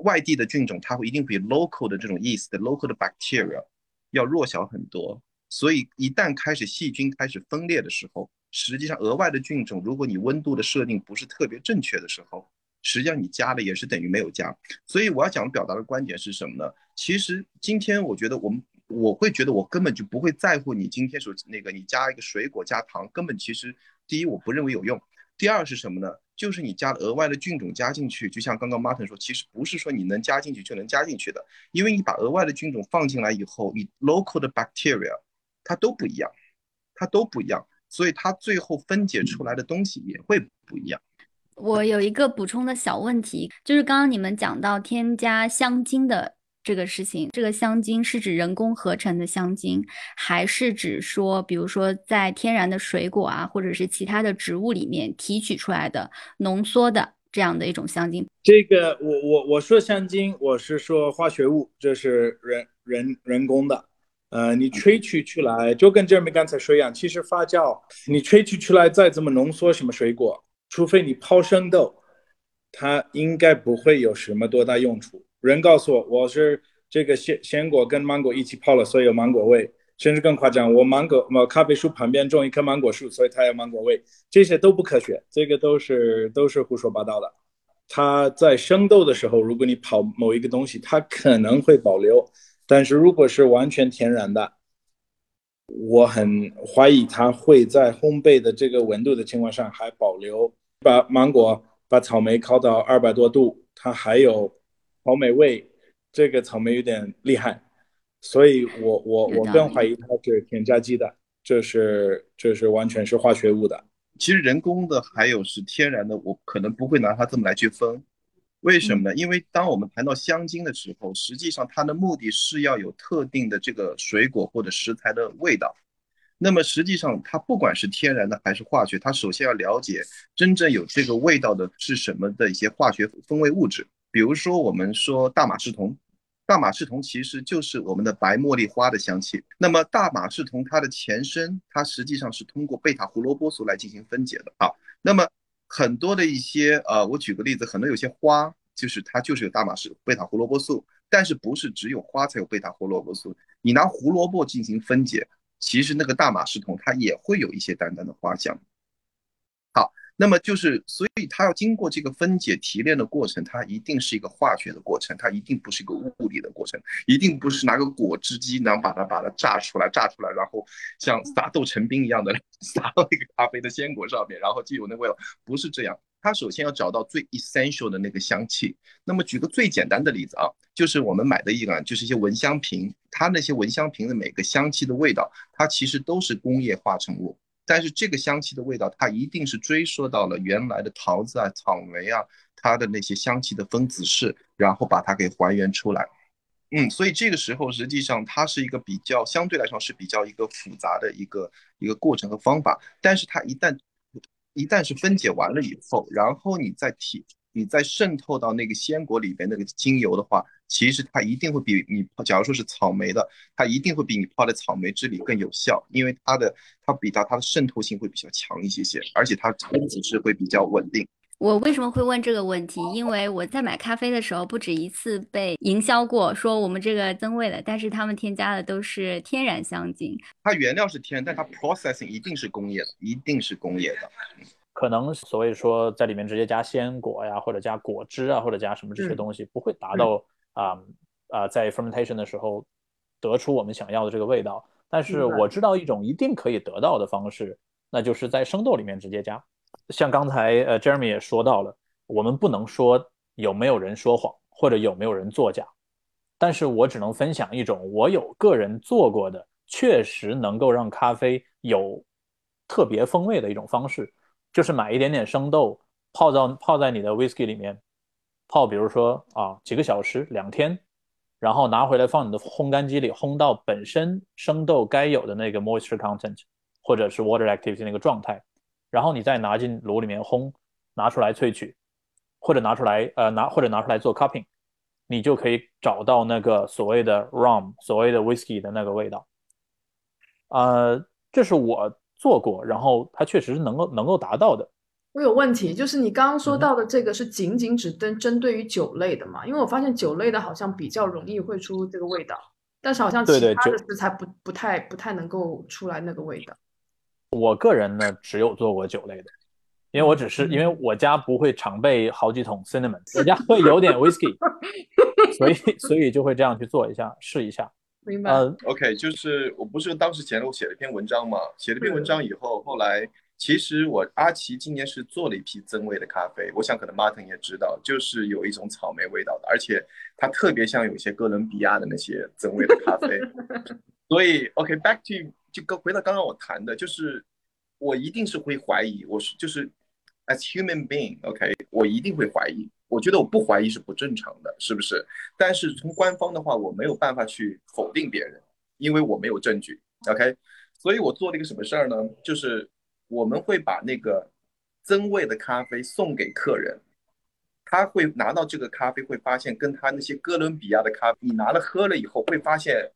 外地的菌种，它会一定比 local 的这种 yeast、local 的 bacteria 要弱小很多。所以一旦开始细菌开始分裂的时候，实际上额外的菌种，如果你温度的设定不是特别正确的时候，实际上你加了也是等于没有加。所以我要讲表达的观点是什么呢？其实今天我觉得我们我会觉得我根本就不会在乎你今天说那个你加一个水果加糖，根本其实第一我不认为有用，第二是什么呢？就是你加了额外的菌种加进去，就像刚刚 Martin 说，其实不是说你能加进去就能加进去的，因为你把额外的菌种放进来以后，你 local 的 bacteria 它都不一样，它都不一样，所以它最后分解出来的东西也会不一样。我有一个补充的小问题，就是刚刚你们讲到添加香精的这个事情，这个香精是指人工合成的香精，还是指说，比如说在天然的水果啊，或者是其他的植物里面提取出来的浓缩的这样的一种香精？这个我我我说香精，我是说化学物，这是人人人工的。呃，你萃取出来就跟 Jeremy 刚才说一样，其实发酵你萃取出来再怎么浓缩什么水果。除非你泡生豆，它应该不会有什么多大用处。人告诉我，我是这个鲜鲜果跟芒果一起泡了，所以有芒果味。甚至更夸张，我芒果我咖啡树旁边种一棵芒果树，所以它有芒果味。这些都不科学，这个都是都是胡说八道的。它在生豆的时候，如果你泡某一个东西，它可能会保留，但是如果是完全天然的。我很怀疑它会在烘焙的这个温度的情况下还保留。把芒果、把草莓烤到二百多度，它还有草莓味。这个草莓有点厉害，所以我我我更怀疑它是添加剂的，这是这是完全是化学物的。其实人工的还有是天然的，我可能不会拿它这么来去分。为什么呢？因为当我们谈到香精的时候，实际上它的目的是要有特定的这个水果或者食材的味道。那么实际上，它不管是天然的还是化学，它首先要了解真正有这个味道的是什么的一些化学风味物质。比如说，我们说大马士酮，大马士酮其实就是我们的白茉莉花的香气。那么大马士酮它的前身，它实际上是通过贝塔胡萝卜素来进行分解的啊。那么很多的一些呃，我举个例子，很多有些花就是它就是有大马士贝塔胡萝卜素，但是不是只有花才有贝塔胡萝卜素？你拿胡萝卜进行分解，其实那个大马士酮它也会有一些淡淡的花香。那么就是，所以它要经过这个分解提炼的过程，它一定是一个化学的过程，它一定不是一个物理的过程，一定不是拿个果汁机然后把它把它榨出来，榨出来，然后像撒豆成冰一样的 撒到那个咖啡的鲜果上面，然后就有那味道，不是这样。它首先要找到最 essential 的那个香气。那么举个最简单的例子啊，就是我们买的一个，就是一些蚊香瓶，它那些蚊香瓶的每个香气的味道，它其实都是工业化成物。但是这个香气的味道，它一定是追溯到了原来的桃子啊、草莓啊，它的那些香气的分子式，然后把它给还原出来。嗯，所以这个时候实际上它是一个比较相对来说是比较一个复杂的一个一个过程和方法。但是它一旦一旦是分解完了以后，然后你再提。你再渗透到那个鲜果里边那个精油的话，其实它一定会比你，假如说是草莓的，它一定会比你泡的草莓汁里更有效，因为它的它比它它的渗透性会比较强一些些，而且它分子是会比较稳定。我为什么会问这个问题？因为我在买咖啡的时候不止一次被营销过，说我们这个增味的，但是他们添加的都是天然香精。它原料是天然，但它 processing 一定是工业的，一定是工业的。可能所谓说在里面直接加鲜果呀，或者加果汁啊，或者加什么这些东西，不会达到啊啊在 fermentation 的时候得出我们想要的这个味道。但是我知道一种一定可以得到的方式，那就是在生豆里面直接加。像刚才呃 Jeremy 也说到了，我们不能说有没有人说谎或者有没有人作假，但是我只能分享一种我有个人做过的，确实能够让咖啡有特别风味的一种方式。就是买一点点生豆，泡到泡在你的 whisky 里面，泡，比如说啊几个小时、两天，然后拿回来放你的烘干机里烘到本身生豆该有的那个 moisture content 或者是 water activity 那个状态，然后你再拿进炉里面烘，拿出来萃取，或者拿出来呃拿或者拿出来做 cupping，你就可以找到那个所谓的 rum 所谓的 whiskey 的那个味道。呃，这是我。做过，然后它确实是能够能够达到的。我有问题，就是你刚刚说到的这个是仅仅只针针对于酒类的嘛？因为我发现酒类的好像比较容易会出这个味道，但是好像其他的食材不不太不太能够出来那个味道。我个人呢，只有做过酒类的，因为我只是因为我家不会常备好几桶 cinnamon，我家会有点 whisky，所以所以就会这样去做一下试一下。明白。嗯，OK，就是我不是当时前我写了一篇文章嘛，写了篇文章以后，后来其实我阿奇今年是做了一批增味的咖啡，我想可能 Martin 也知道，就是有一种草莓味道的，而且它特别像有些哥伦比亚的那些增味的咖啡。所以，OK，back to 就刚回到刚刚我谈的，就是我一定是会怀疑，我是就是 as human being，OK，我一定会怀疑。我觉得我不怀疑是不正常的，是不是？但是从官方的话，我没有办法去否定别人，因为我没有证据，OK。所以我做了一个什么事儿呢？就是我们会把那个增味的咖啡送给客人，他会拿到这个咖啡，会发现跟他那些哥伦比亚的咖啡，你拿了喝了以后，会发现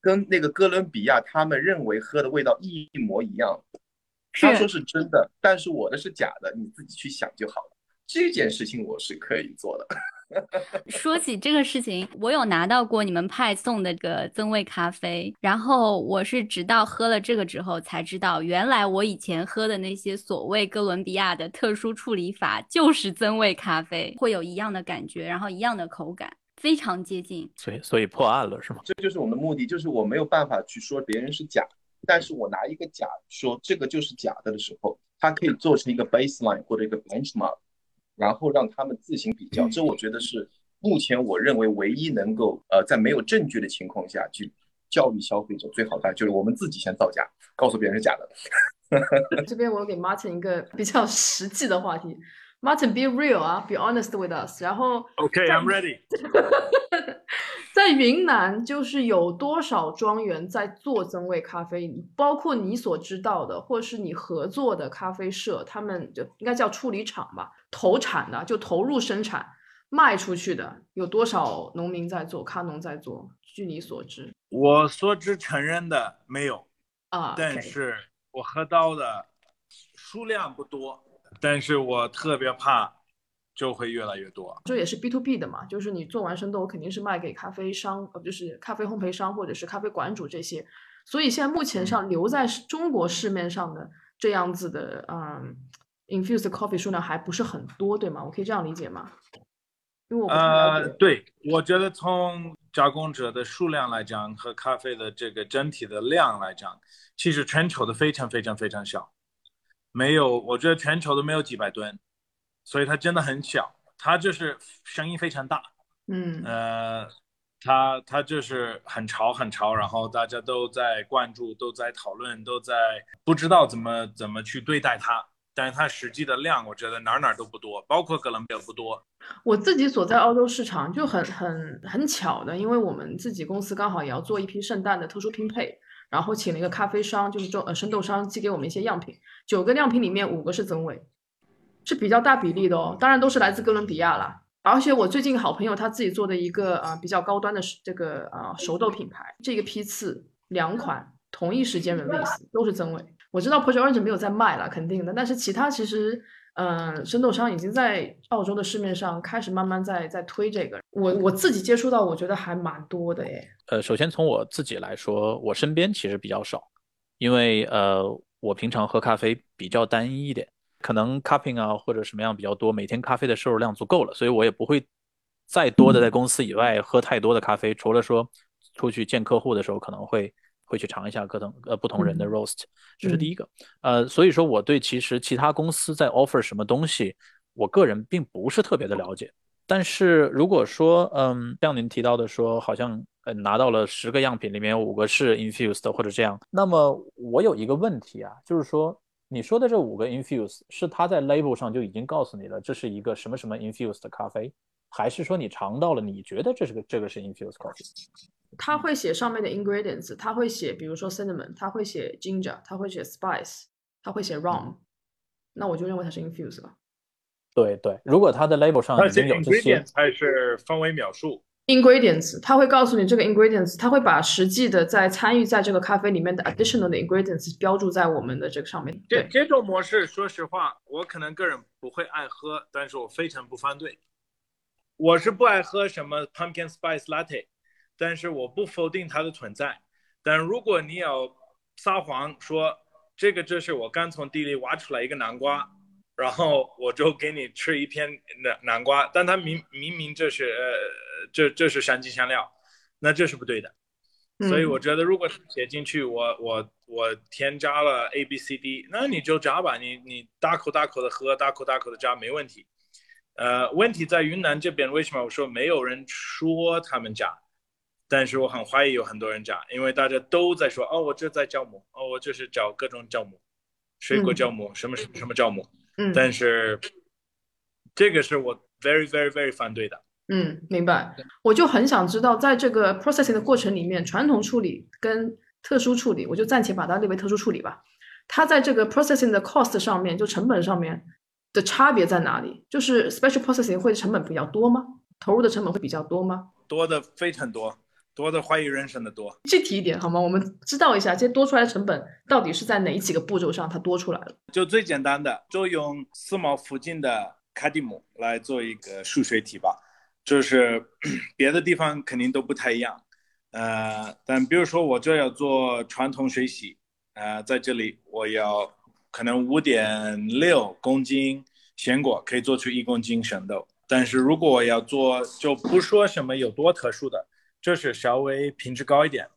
跟那个哥伦比亚他们认为喝的味道一模一样。他说是真的，但是我的是假的，你自己去想就好了。这件事情我是可以做的。说起这个事情，我有拿到过你们派送的个增味咖啡，然后我是直到喝了这个之后才知道，原来我以前喝的那些所谓哥伦比亚的特殊处理法就是增味咖啡，会有一样的感觉，然后一样的口感，非常接近。所以，所以破案了是吗？这就是我们的目的，就是我没有办法去说别人是假，但是我拿一个假说这个就是假的的时候，它可以做成一个 baseline 或者一个 benchmark。然后让他们自行比较，这我觉得是目前我认为唯一能够呃在没有证据的情况下去教育消费者最好的，就是我们自己先造假，告诉别人是假的。这边我给 Martin 一个比较实际的话题，Martin be real 啊，be honest with us。然后 OK，I'm ready。在云南，就是有多少庄园在做增味咖啡？包括你所知道的，或是你合作的咖啡社，他们就应该叫处理厂吧？投产的就投入生产卖出去的，有多少农民在做？咖农在做？据你所知，我所知承认的没有啊，但是我喝到的数量不多，但是我特别怕。就会越来越多，这也是 B to B 的嘛，就是你做完生豆肯定是卖给咖啡商，呃，就是咖啡烘焙商或者是咖啡馆主这些。所以现在目前上留在中国市面上的这样子的，嗯，infused coffee 数量还不是很多，对吗？我可以这样理解吗？因为我呃，对，我觉得从加工者的数量来讲和咖啡的这个整体的量来讲，其实全球的非常非常非常小，没有，我觉得全球都没有几百吨。所以它真的很小，它就是声音非常大，嗯，呃，它它就是很潮很潮，然后大家都在关注，都在讨论，都在不知道怎么怎么去对待它。但是它实际的量，我觉得哪哪都不多，包括哥伦比亚不多。我自己所在澳洲市场就很很很巧的，因为我们自己公司刚好也要做一批圣诞的特殊拼配，然后请了一个咖啡商，就是做呃生豆商寄给我们一些样品，九个样品里面五个是增味。是比较大比例的哦，当然都是来自哥伦比亚啦。而且我最近好朋友他自己做的一个啊比较高端的这个啊熟豆品牌，这个批次两款同一时间 release 都是增味。我知道 Project Orange 没有在卖了，肯定的。但是其他其实嗯生豆商已经在澳洲的市面上开始慢慢在在推这个。我我自己接触到，我觉得还蛮多的诶。呃，首先从我自己来说，我身边其实比较少，因为呃我平常喝咖啡比较单一一点。可能 cupping 啊或者什么样比较多，每天咖啡的摄入量足够了，所以我也不会再多的在公司以外喝太多的咖啡，除了说出去见客户的时候可能会会去尝一下各种呃不同人的 roast，这是第一个。呃，所以说我对其实其他公司在 offer 什么东西，我个人并不是特别的了解。但是如果说嗯像您提到的说好像呃拿到了十个样品里面有五个是 infused 或者这样，那么我有一个问题啊，就是说。你说的这五个 infuse 是它在 label 上就已经告诉你了，这是一个什么什么 infused 的咖啡，还是说你尝到了，你觉得这是个这个是 infused coffee？他会写上面的 ingredients，他会写，比如说 cinnamon，他会写 ginger，他会写 spice，他会写 rum，那我就认为它是 infused 了。对对，如果它的 label 上已经有这些，还是范围描述。Ingredients，他会告诉你这个 ingredients，他会把实际的在参与在这个咖啡里面的 additional 的 ingredients 标注在我们的这个上面。这这种模式，说实话，我可能个人不会爱喝，但是我非常不反对。我是不爱喝什么 pumpkin spice latte，但是我不否定它的存在。但如果你要撒谎说这个这是我刚从地里挖出来一个南瓜。然后我就给你吃一片南南瓜，但它明明明这是呃这这是山鸡香料，那这是不对的。所以我觉得如果写进去，我我我添加了 A B C D，那你就加吧，你你大口大口的喝，大口大口的加没问题。呃，问题在云南这边，为什么我说没有人说他们加？但是我很怀疑有很多人加，因为大家都在说哦，我这在酵母，哦，我这是找各种酵母，水果酵母，什么什么什么酵母。嗯但是这个是我 very very very 反对的。嗯，明白。我就很想知道，在这个 processing 的过程里面，传统处理跟特殊处理，我就暂且把它列为特殊处理吧。它在这个 processing 的 cost 上面，就成本上面的差别在哪里？就是 special processing 会成本比较多吗？投入的成本会比较多吗？多的非常多，多的怀疑人生的多。具体一点好吗？我们知道一下这些多出来的成本到底是在哪几个步骤上它多出来了？就最简单的，就用四毛附近的卡蒂姆来做一个数学题吧。就是 别的地方肯定都不太一样，呃，但比如说我这要做传统水洗，呃，在这里我要可能五点六公斤鲜果可以做出一公斤生豆，但是如果我要做，就不说什么有多特殊的，就是稍微品质高一点，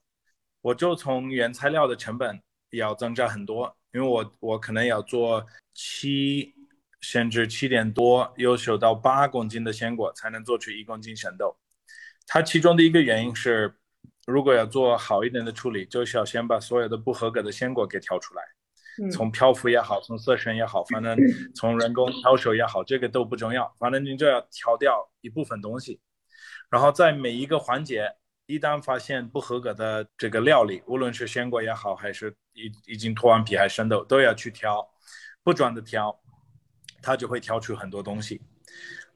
我就从原材料的成本要增加很多，因为我我可能要做七甚至七点多，优秀到八公斤的鲜果才能做出一公斤生豆。它其中的一个原因是，如果要做好一点的处理，就是要先把所有的不合格的鲜果给挑出来，嗯。从漂浮也好，从色深也好，反正从人工挑手也好，这个都不重要，反正你就要挑掉一部分东西，然后在每一个环节，一旦发现不合格的这个料理，无论是鲜果也好，还是已已经脱完皮还是生豆，都要去挑，不断的挑，它就会挑出很多东西。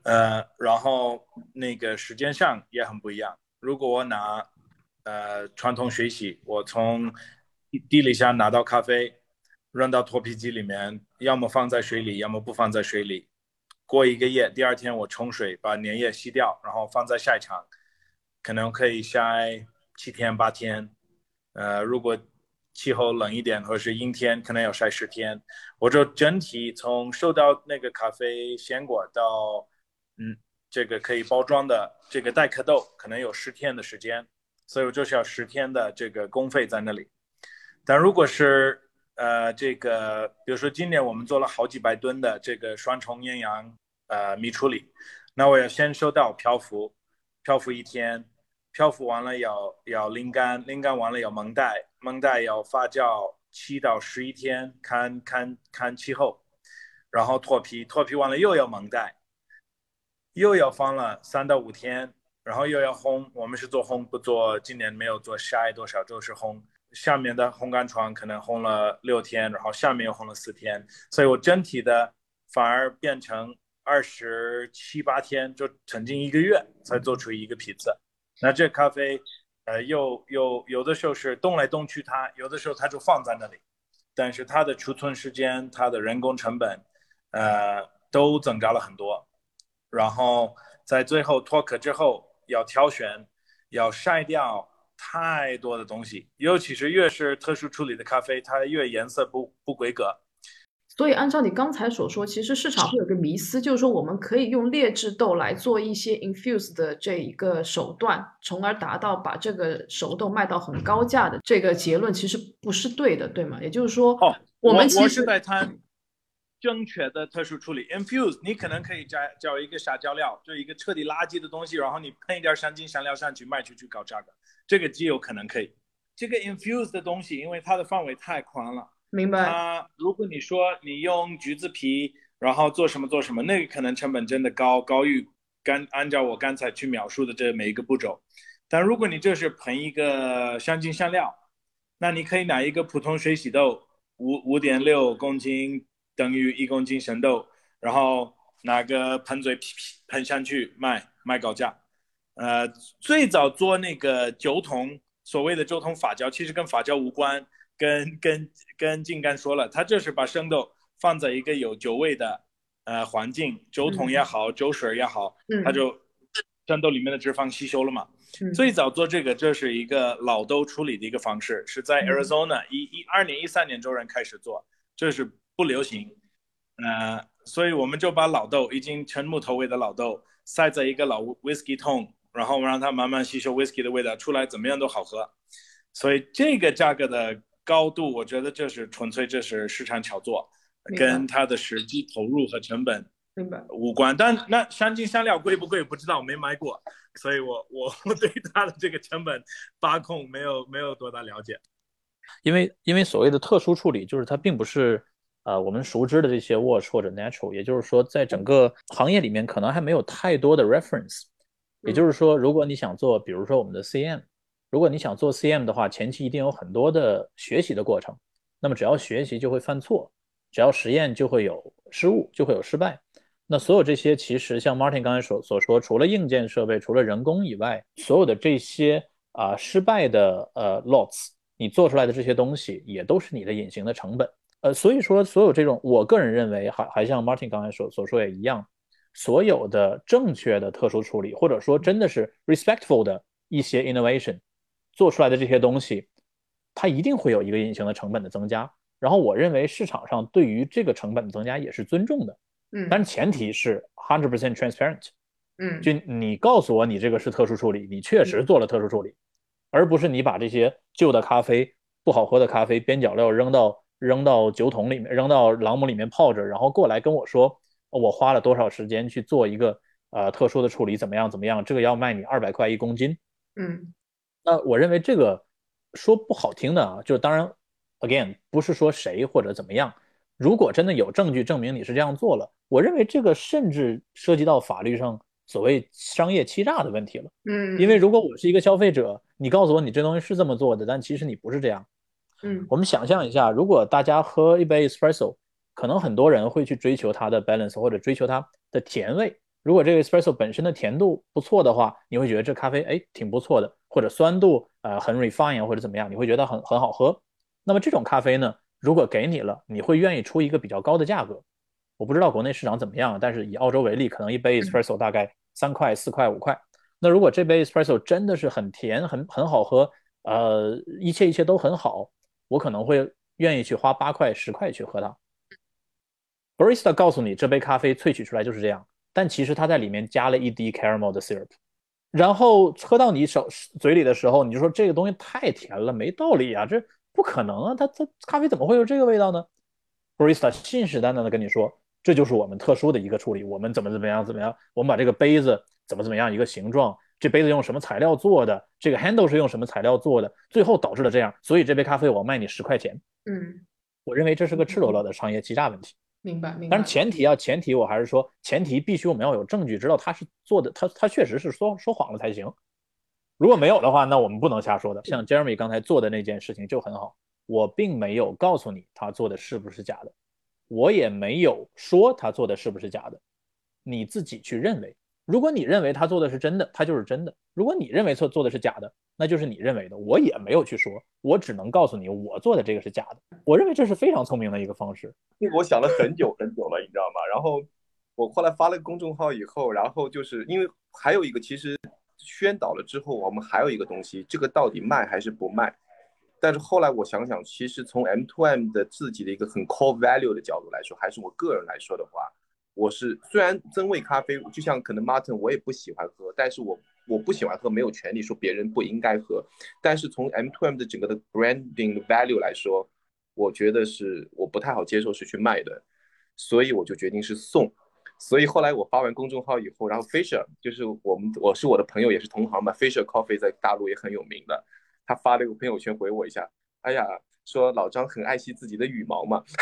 呃，然后那个时间上也很不一样。如果我拿呃传统水洗，我从地里下拿到咖啡，扔到脱皮机里面，要么放在水里，要么不放在水里。过一个夜，第二天我冲水把粘液吸掉，然后放在晒场，可能可以晒七天八天。呃，如果气候冷一点或者是阴天，可能要晒十天。我就整体从收到那个咖啡鲜果到，嗯，这个可以包装的这个带壳豆，可能有十天的时间，所以我就是要十天的这个工费在那里。但如果是呃这个，比如说今年我们做了好几百吨的这个双重艳阳呃米处理，那我要先收到漂浮，漂浮一天，漂浮完了要要拎干，拎干完了要蒙袋，蒙袋要发酵七到十一天，看看看气候，然后脱皮，脱皮完了又要蒙袋，又要放了三到五天，然后又要烘。我们是做烘，不做，今年没有做晒多少，就是烘。下面的烘干床可能烘了六天，然后下面又烘了四天，所以我整体的反而变成二十七八天，就曾经一个月才做出一个批次。那这咖啡，呃，又又有的时候是动来动去它，有的时候它就放在那里，但是它的储存时间、它的人工成本，呃，都增加了很多。然后在最后脱壳之后，要挑选，要筛掉太多的东西，尤其是越是特殊处理的咖啡，它越颜色不不规格。所以，按照你刚才所说，其实市场会有个迷思，就是说我们可以用劣质豆来做一些 infuse 的这一个手段，从而达到把这个熟豆卖到很高价的这个结论，其实不是对的，对吗？也就是说，哦，我们其实是在谈正确的特殊处理 infuse，你可能可以加加一个沙胶料，就一个彻底垃圾的东西，然后你喷一点香精香料上去卖出去搞价格，这个极有可能可以。这个 infuse 的东西，因为它的范围太宽了。明白，啊如果你说你用橘子皮，然后做什么做什么，那个可能成本真的高高于刚按照我刚才去描述的这每一个步骤。但如果你这是喷一个香精香料，那你可以拿一个普通水洗豆，五五点六公斤等于一公斤生豆，然后拿个喷嘴噼噼喷上去卖卖高价。呃，最早做那个酒桶，所谓的酒桶发酵，其实跟发酵无关。跟跟跟静干说了，他就是把生豆放在一个有酒味的呃环境，酒桶也好，酒水也好，嗯它就生豆里面的脂肪吸收了嘛。嗯最早做这个，这是一个老豆处理的一个方式，是在嗯 Arizona 一一二年、一三年州人开始做，这是不流行。呃，所以我们就把老豆已经成木头味的老豆塞在一个老 whisky 桶，然后让它慢慢吸收 whisky 的味道出来，怎么样都好喝。所以这个价格的高度，我觉得这是纯粹这是市场炒作，跟它的实际投入和成本明白。无关。但那香精香料贵不贵不知道，没买过，所以我 我我对它的这个成本把控没有没有多大了解。因为因为所谓的特殊处理，就是它并不是呃我们熟知的这些 watch 或者 natural，也就是说，在整个行业里面可能还没有太多的 reference。也就是说，如果你想做，比如说我们的 CM，如果你想做 CM 的话，前期一定有很多的学习的过程。那么只要学习就会犯错，只要实验就会有失误，就会有失败。那所有这些其实像 Martin 刚才所所说，除了硬件设备，除了人工以外，所有的这些啊、失败的呃 lots，你做出来的这些东西也都是你的隐形的成本。呃，所以说所有这种，我个人认为还还像 Martin 刚才所所说也一样，所有的正确的特殊处理，或者说真的是 respectful 的一些 innovation 做出来的这些东西，它一定会有一个隐形的成本的增加。然后我认为市场上对于这个成本的增加也是尊重的，嗯但是前提是 hundred percent transparent，嗯就你告诉我你这个是特殊处理，你确实做了特殊处理，而不是你把这些旧的咖啡、不好喝的咖啡边角料扔到扔到酒桶里面，扔到朗姆里面泡着，然后过来跟我说哦我花了多少时间去做一个呃特殊的处理，怎么样怎么样，这个要卖你二百块一公斤。嗯那我认为这个说不好听的啊，就是当然，again 不是说谁或者怎么样，如果真的有证据证明你是这样做了，我认为这个甚至涉及到法律上所谓商业欺诈的问题了。嗯，因为如果我是一个消费者，你告诉我你这东西是这么做的，但其实你不是这样。嗯我们想象一下，如果大家喝一杯 espresso，可能很多人会去追求它的 balance 或者追求它的甜味。如果这个 espresso 本身的甜度不错的话，你会觉得这咖啡哎挺不错的，或者酸度呃很 refine 或者怎么样，你会觉得很很好喝。那么这种咖啡呢，如果给你了，你会愿意出一个比较高的价格。我不知道国内市场怎么样，但是以澳洲为例，可能一杯 espresso 大概三块、四块、五块。那如果这杯 espresso 真的是很甜、很很好喝，呃，一切一切都很好，我可能会愿意去花八块、十块去喝它。barista 告诉你这杯咖啡萃取出来就是这样，但其实它在里面加了一滴 caramel 的 syrup，然后喝到你手嘴里的时候，你就说这个东西太甜了，没道理啊，这不可能啊，它它咖啡怎么会有这个味道呢？barista 信誓旦旦的跟你说，这就是我们特殊的一个处理，我们怎么怎么样怎么样，我们把这个杯子怎么怎么样一个形状，这杯子用什么材料做的，这个 handle 是用什么材料做的，最后导致了这样，所以这杯咖啡我卖你十块钱。嗯，我认为这是个赤裸裸的商业欺诈问题。明白明白。但是前提啊，前提我还是说，前提必须我们要有证据，知道他是做的，他他确实是说说谎了才行。如果没有的话，那我们不能瞎说的。像 Jeremy 刚才做的那件事情就很好，我并没有告诉你他做的是不是假的，我也没有说他做的是不是假的，你自己去认为。如果你认为他做的是真的，他就是真的；如果你认为做做的是假的，那就是你认为的。我也没有去说，我只能告诉你我做的这个是假的。我认为这是非常聪明的一个方式。因为我想了很久很久了，你知道吗？然后我后来发了公众号以后，然后就是因为还有一个，其实宣导了之后，我们还有一个东西，这个到底卖还是不卖？但是后来我想想，其实从 M to M 的自己的一个很 core value 的角度来说，还是我个人来说的话，我是虽然增味咖啡，就像可能 Martin 我也不喜欢喝，但是我我不喜欢喝没有权利说别人不应该喝。但是从 M to M 的整个的 branding value 来说，我觉得是我不太好接受是去卖的，所以我就决定是送。所以后来我发完公众号以后，然后 Fisher 就是我们我是我的朋友，也是同行嘛，Fisher Coffee 在大陆也很有名的，他发了一个朋友圈回我一下，哎呀，说老张很爱惜自己的羽毛嘛。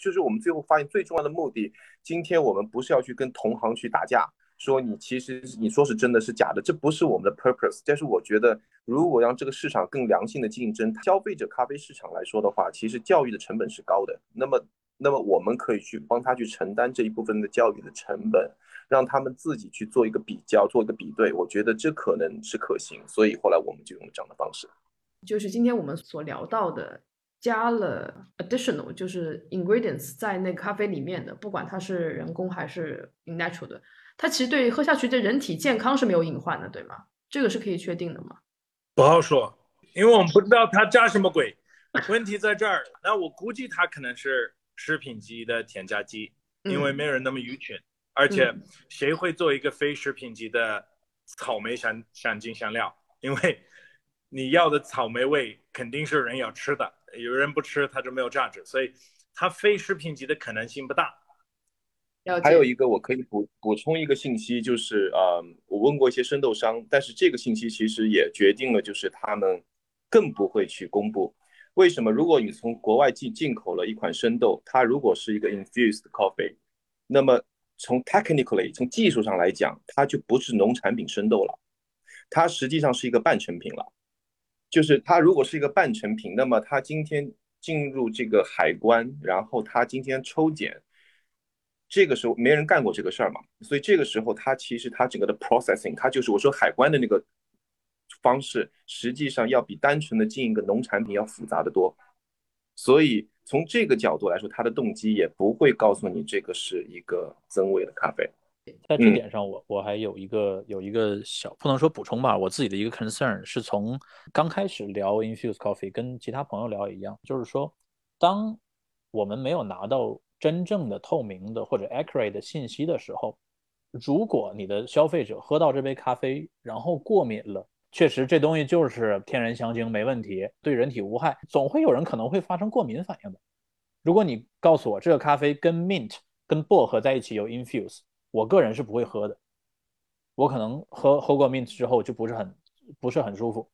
就是我们最后发现最重要的目的，今天我们不是要去跟同行去打架，说你其实你说是真的是假的，这不是我们的 purpose。但是我觉得，如果让这个市场更良性的竞争，消费者咖啡市场来说的话，其实教育的成本是高的。那么，那么我们可以去帮他去承担这一部分的教育的成本，让他们自己去做一个比较，做一个比对。我觉得这可能是可行，所以后来我们就用了这样的方式。就是今天我们所聊到的，加了 additional 就是 ingredients 在那个咖啡里面的，不管它是人工还是 natural 的，它其实对喝下去对人体健康是没有隐患的，对吗？这个是可以确定的吗？不好说，因为我们不知道它加什么鬼。问题在这儿，那我估计它可能是食品级的添加剂，因为没有人那么愚蠢，而且谁会做一个非食品级的草莓香香精香料，因为你要的草莓味肯定是人要吃的，有人不吃它就没有价值，所以它非食品级的可能性不大。还有一个我可以补补充一个信息，就是呃，我问过一些生豆商，但是这个信息其实也决定了，就是他们更不会去公布。为什么？如果你从国外进进口了一款生豆，它如果是一个 infused coffee，那么从 technically 从技术上来讲，它就不是农产品生豆了，它实际上是一个半成品了。就是它如果是一个半成品，那么它今天进入这个海关，然后它今天抽检。这个时候没人干过这个事儿嘛，所以这个时候它其实它整个的 processing，它就是我说海关的那个方式，实际上要比单纯的进一个农产品要复杂的多。所以从这个角度来说，它的动机也不会告诉你这个是一个增味的咖啡。在这点上，我我还有一个有一个小不能说补充吧，我自己的一个 concern 是从刚开始聊 infused coffee，跟其他朋友聊也一样，就是说当我们没有拿到。真正的透明的或者 accurate 的信息的时候，如果你的消费者喝到这杯咖啡然后过敏了，确实这东西就是天然香精没问题，对人体无害，总会有人可能会发生过敏反应的。如果你告诉我这个咖啡跟 mint 跟薄荷在一起有 infuse，我个人是不会喝的，我可能喝喝过 mint 之后就不是很不是很舒服。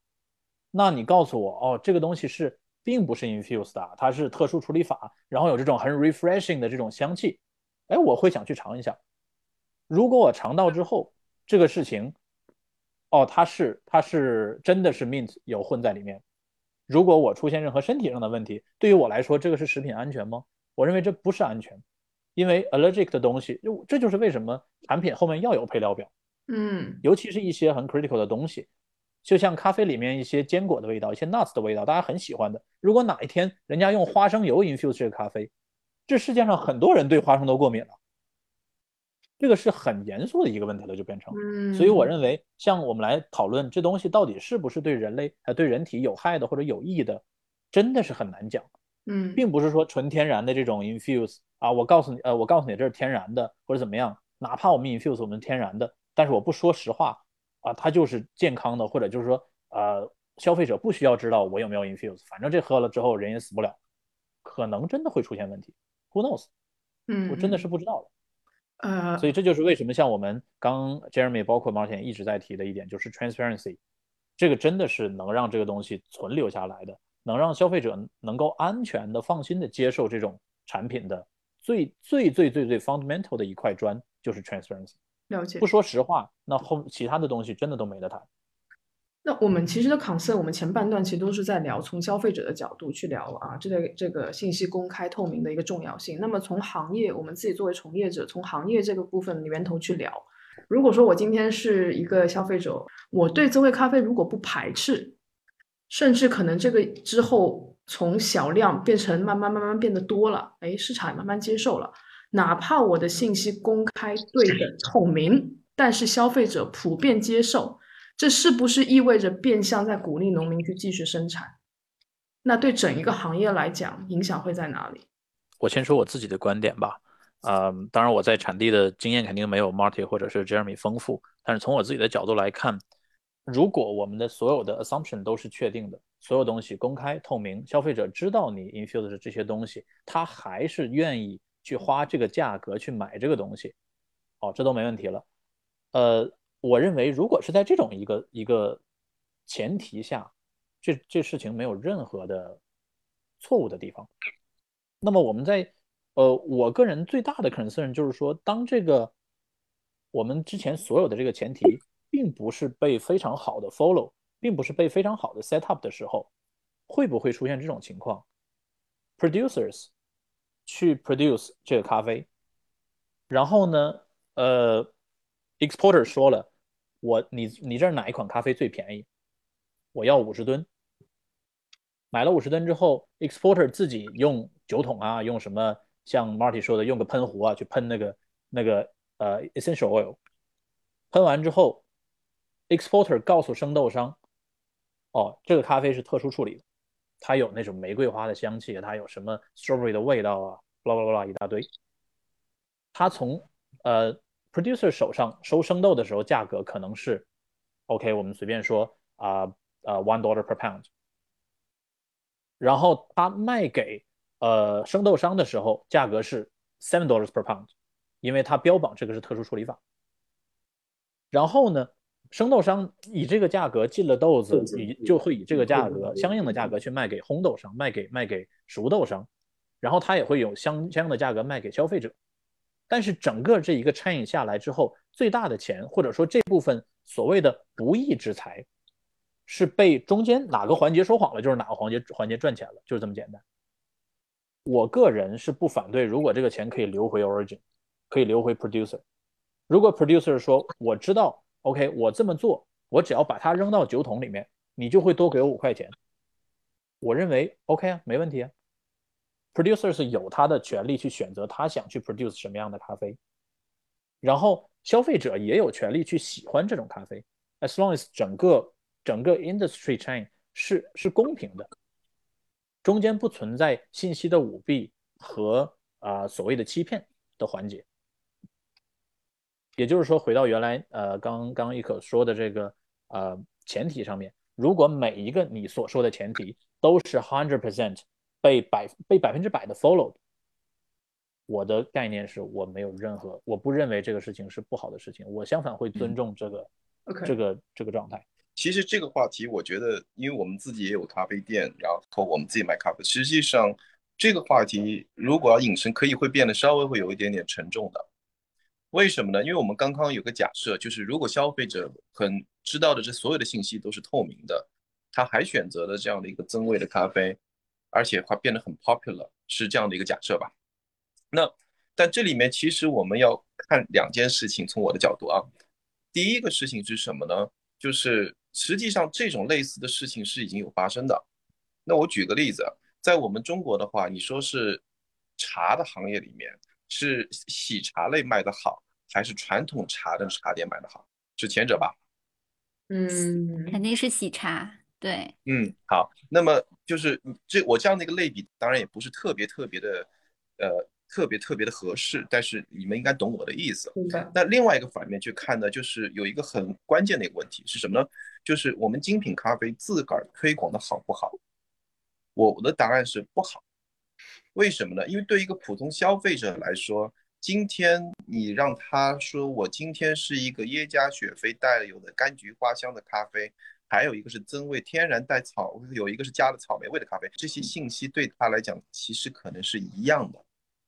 那你告诉我哦，这个东西是。并不是 infused 的，它是特殊处理法，然后有这种很 refreshing 的这种香气，哎，我会想去尝一下。如果我尝到之后，这个事情，哦，它是它是真的是 mint 有混在里面。如果我出现任何身体上的问题，对于我来说，这个是食品安全吗？我认为这不是安全，因为 allergic 的东西，就这就是为什么产品后面要有配料表，嗯，尤其是一些很 critical 的东西。就像咖啡里面一些坚果的味道，一些 nuts 的味道，大家很喜欢的。如果哪一天人家用花生油 infuse 这个咖啡，这世界上很多人对花生都过敏了，这个是很严肃的一个问题了，就变成。所以我认为，像我们来讨论这东西到底是不是对人类、呃对人体有害的或者有益的，真的是很难讲。嗯，并不是说纯天然的这种 infuse 啊，我告诉你，呃，我告诉你这是天然的或者怎么样，哪怕我们 infuse 我们天然的，但是我不说实话。啊，它就是健康的，或者就是说，呃，消费者不需要知道我有没有 infuse，反正这喝了之后人也死不了，可能真的会出现问题，Who knows？嗯，我真的是不知道的。呃，所以这就是为什么像我们刚 Jeremy 包括 Martin 一直在提的一点，就是 transparency，这个真的是能让这个东西存留下来的，能让消费者能够安全的、放心的接受这种产品的最最最最最 fundamental 的一块砖，就是 transparency。了解，不说实话，那后其他的东西真的都没得谈。那我们其实的 concern，我们前半段其实都是在聊从消费者的角度去聊啊，这个这个信息公开透明的一个重要性。那么从行业，我们自己作为从业者，从行业这个部分源头去聊。如果说我今天是一个消费者，我对增味咖啡如果不排斥，甚至可能这个之后从小量变成慢慢慢慢变得多了，哎，市场也慢慢接受了。哪怕我的信息公开、对等、透明，但是消费者普遍接受，这是不是意味着变相在鼓励农民去继续生产？那对整一个行业来讲，影响会在哪里？我先说我自己的观点吧。呃，当然我在产地的经验肯定没有 Marty 或者是 Jeremy 丰富，但是从我自己的角度来看，如果我们的所有的 assumption 都是确定的，所有东西公开透明，消费者知道你 infuse 的这些东西，他还是愿意。去花这个价格去买这个东西，哦，这都没问题了。呃，我认为如果是在这种一个一个前提下，这这事情没有任何的错误的地方。那么我们在呃，我个人最大的 concern 就是说，当这个我们之前所有的这个前提并不是被非常好的 follow，并不是被非常好的 set up 的时候，会不会出现这种情况？Producers。去 produce 这个咖啡，然后呢，呃，exporter 说了，我你你这哪一款咖啡最便宜？我要五十吨。买了五十吨之后，exporter 自己用酒桶啊，用什么像 Marty 说的，用个喷壶啊去喷那个那个呃 essential oil，喷完之后，exporter 告诉生豆商，哦，这个咖啡是特殊处理的。它有那种玫瑰花的香气，它有什么 strawberry 的味道啊，巴拉巴拉一大堆。它从呃 producer 手上收生豆的时候，价格可能是 OK，我们随便说啊呃 one dollar per pound，然后他卖给呃生豆商的时候，价格是 seven dollars per pound，因为他标榜这个是特殊处理法。然后呢，生豆商以这个价格进了豆子，以就会以这个价格相应的价格去卖给烘豆商，卖给卖给熟豆商，然后他也会有相相应的价格卖给消费者。但是整个这一个 chain 下来之后，最大的钱或者说这部分所谓的不义之财，是被中间哪个环节说谎了，就是哪个环节环节赚钱了，就是这么简单。我个人是不反对，如果这个钱可以流回 origin，可以流回 producer。如果 producer 说我知道，OK，我这么做，我只要把它扔到酒桶里面，你就会多给我五块钱。我认为 OK 啊，没问题啊。producer 是有他的权利去选择他想去 produce 什么样的咖啡，然后消费者也有权利去喜欢这种咖啡，as long as 整个整个 industry chain 是是公平的，中间不存在信息的舞弊和啊所谓的欺骗的环节。也就是说，回到原来呃刚刚一可说的这个呃前提上面，如果每一个你所说的前提都是 hundred percent。被百被百分之百的 follow，我的概念是我没有任何，我不认为这个事情是不好的事情，我相反会尊重这个这个这个状态。其实这个话题，我觉得，因为我们自己也有咖啡店，然后我们自己卖咖啡，实际上这个话题如果要引申，可以会变得稍微会有一点点沉重的。为什么呢？因为我们刚刚有个假设，就是如果消费者很知道的这所有的信息都是透明的，他还选择了这样的一个增味的咖啡。而且它变得很 popular，是这样的一个假设吧？那但这里面其实我们要看两件事情，从我的角度啊，第一个事情是什么呢？就是实际上这种类似的事情是已经有发生的。那我举个例子，在我们中国的话，你说是茶的行业里面，是喜茶类卖的好，还是传统茶的茶店卖的好？是前者吧？嗯，肯定是喜茶。对，嗯，好，那么就是这我这样的一个类比，当然也不是特别特别的，呃，特别特别的合适，但是你们应该懂我的意思。那另外一个反面去看呢，就是有一个很关键的一个问题是什么呢？就是我们精品咖啡自个儿推广的好不好？我的答案是不好。为什么呢？因为对一个普通消费者来说，今天你让他说我今天是一个耶加雪菲带有的柑橘花香的咖啡。还有一个是增味，天然带草，有一个是加了草莓味的咖啡。这些信息对他来讲其实可能是一样的，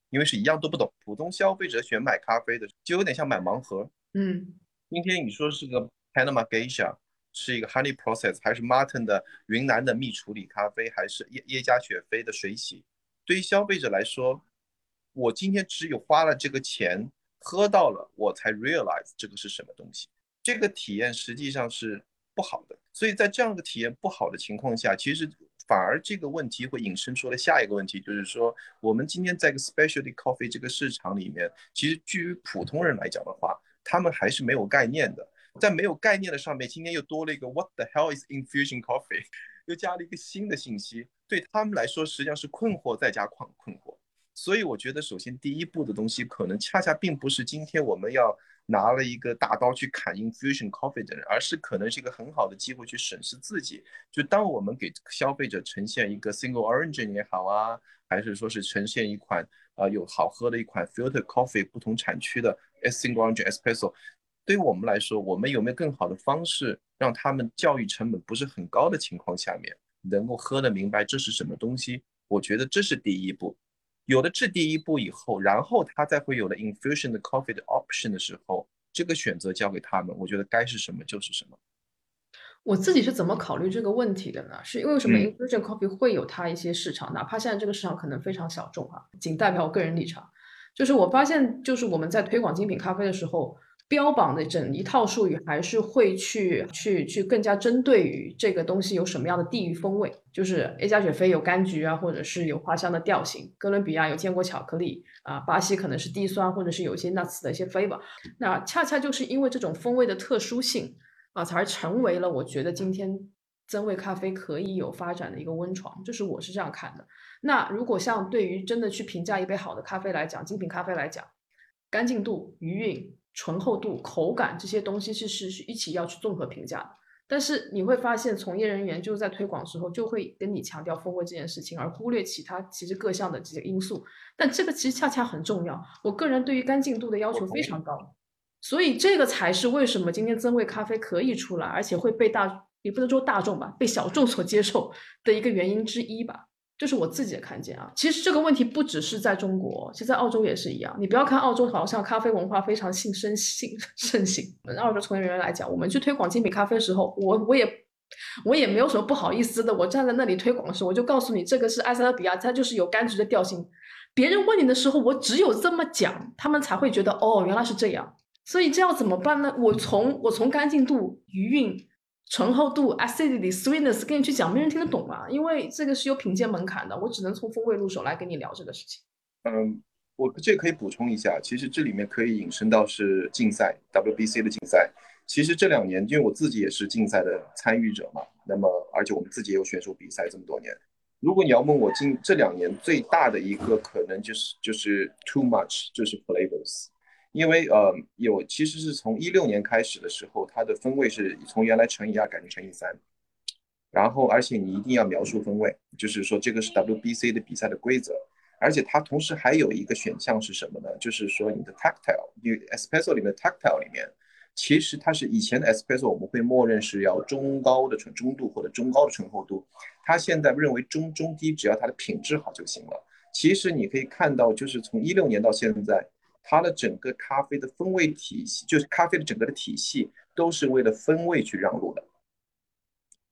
因为是一样都不懂。普通消费者选买咖啡的就有点像买盲盒。嗯，今天你说是个 Panama Geisha，是一个 Honey Process，还是 Martin 的云南的蜜处理咖啡，还是耶耶加雪菲的水洗？对于消费者来说，我今天只有花了这个钱喝到了，我才 realize 这个是什么东西。这个体验实际上是。不好的，所以在这样的体验不好的情况下，其实反而这个问题会引申出了下一个问题，就是说我们今天在个 specialty coffee 这个市场里面，其实基于普通人来讲的话，他们还是没有概念的，在没有概念的上面，今天又多了一个 What the hell is infusion coffee，又加了一个新的信息，对他们来说实际上是困惑再加困困惑。所以我觉得，首先第一步的东西，可能恰恰并不是今天我们要。拿了一个大刀去砍 infusion coffee 的人，而是可能是一个很好的机会去审视自己。就当我们给消费者呈现一个 single origin 也好啊，还是说是呈现一款啊有好喝的一款 filter coffee 不同产区的 single origin espresso，对于我们来说，我们有没有更好的方式让他们教育成本不是很高的情况下面，能够喝得明白这是什么东西？我觉得这是第一步。有了这第一步以后，然后他再会有了 infusion 的 coffee 的 option 的时候，这个选择交给他们，我觉得该是什么就是什么。我自己是怎么考虑这个问题的呢？是因为什么 infusion coffee 会有它一些市场，哪怕现在这个市场可能非常小众啊，仅代表我个人立场。就是我发现，就是我们在推广精品咖啡的时候。标榜的整一套术语还是会去去去更加针对于这个东西有什么样的地域风味，就是 A 加雪菲有柑橘啊，或者是有花香的调性；哥伦比亚有坚果巧克力啊，巴西可能是低酸，或者是有一些 nuts 的一些 flavor。那恰恰就是因为这种风味的特殊性啊，才成为了我觉得今天增味咖啡可以有发展的一个温床。就是我是这样看的。那如果像对于真的去评价一杯好的咖啡来讲，精品咖啡来讲，干净度、余韵。醇厚度、口感这些东西是是是一起要去综合评价的。但是你会发现，从业人员就是在推广时候就会跟你强调风味这件事情，而忽略其他其实各项的这些因素。但这个其实恰恰很重要。我个人对于干净度的要求非常高，所以这个才是为什么今天增味咖啡可以出来，而且会被大也不能说大众吧，被小众所接受的一个原因之一吧。就是我自己的看见啊。其实这个问题不只是在中国，其实在澳洲也是一样。你不要看澳洲好像咖啡文化非常兴盛兴 盛行，澳洲从业人员来讲，我们去推广精品咖啡的时候，我我也我也没有什么不好意思的。我站在那里推广的时候，我就告诉你，这个是埃塞俄比亚，它就是有柑橘的调性。别人问你的时候，我只有这么讲，他们才会觉得哦，原来是这样。所以这要怎么办呢？我从我从干净度、余韵。醇厚度、acidity、sweetness，跟你去讲，没人听得懂啊，因为这个是有品鉴门槛的。我只能从风味入手来跟你聊这个事情。嗯，我这可以补充一下，其实这里面可以引申到是竞赛，WBC 的竞赛。其实这两年，因为我自己也是竞赛的参与者嘛，那么而且我们自己也有选手比赛这么多年。如果你要问我今这两年最大的一个可能就是就是 too much，就是 flavors。因为呃有其实是从一六年开始的时候，它的分位是从原来乘以二改成乘以三，然后而且你一定要描述分位，就是说这个是 WBC 的比赛的规则，而且它同时还有一个选项是什么呢？就是说你的 tactile，因为 espresso 里面的 tactile 里面，其实它是以前的 espresso 我们会默认是要中高的纯中度或者中高的醇厚度，它现在认为中中低只要它的品质好就行了。其实你可以看到，就是从一六年到现在。它的整个咖啡的风味体系，就是咖啡的整个的体系，都是为了风味去让路的。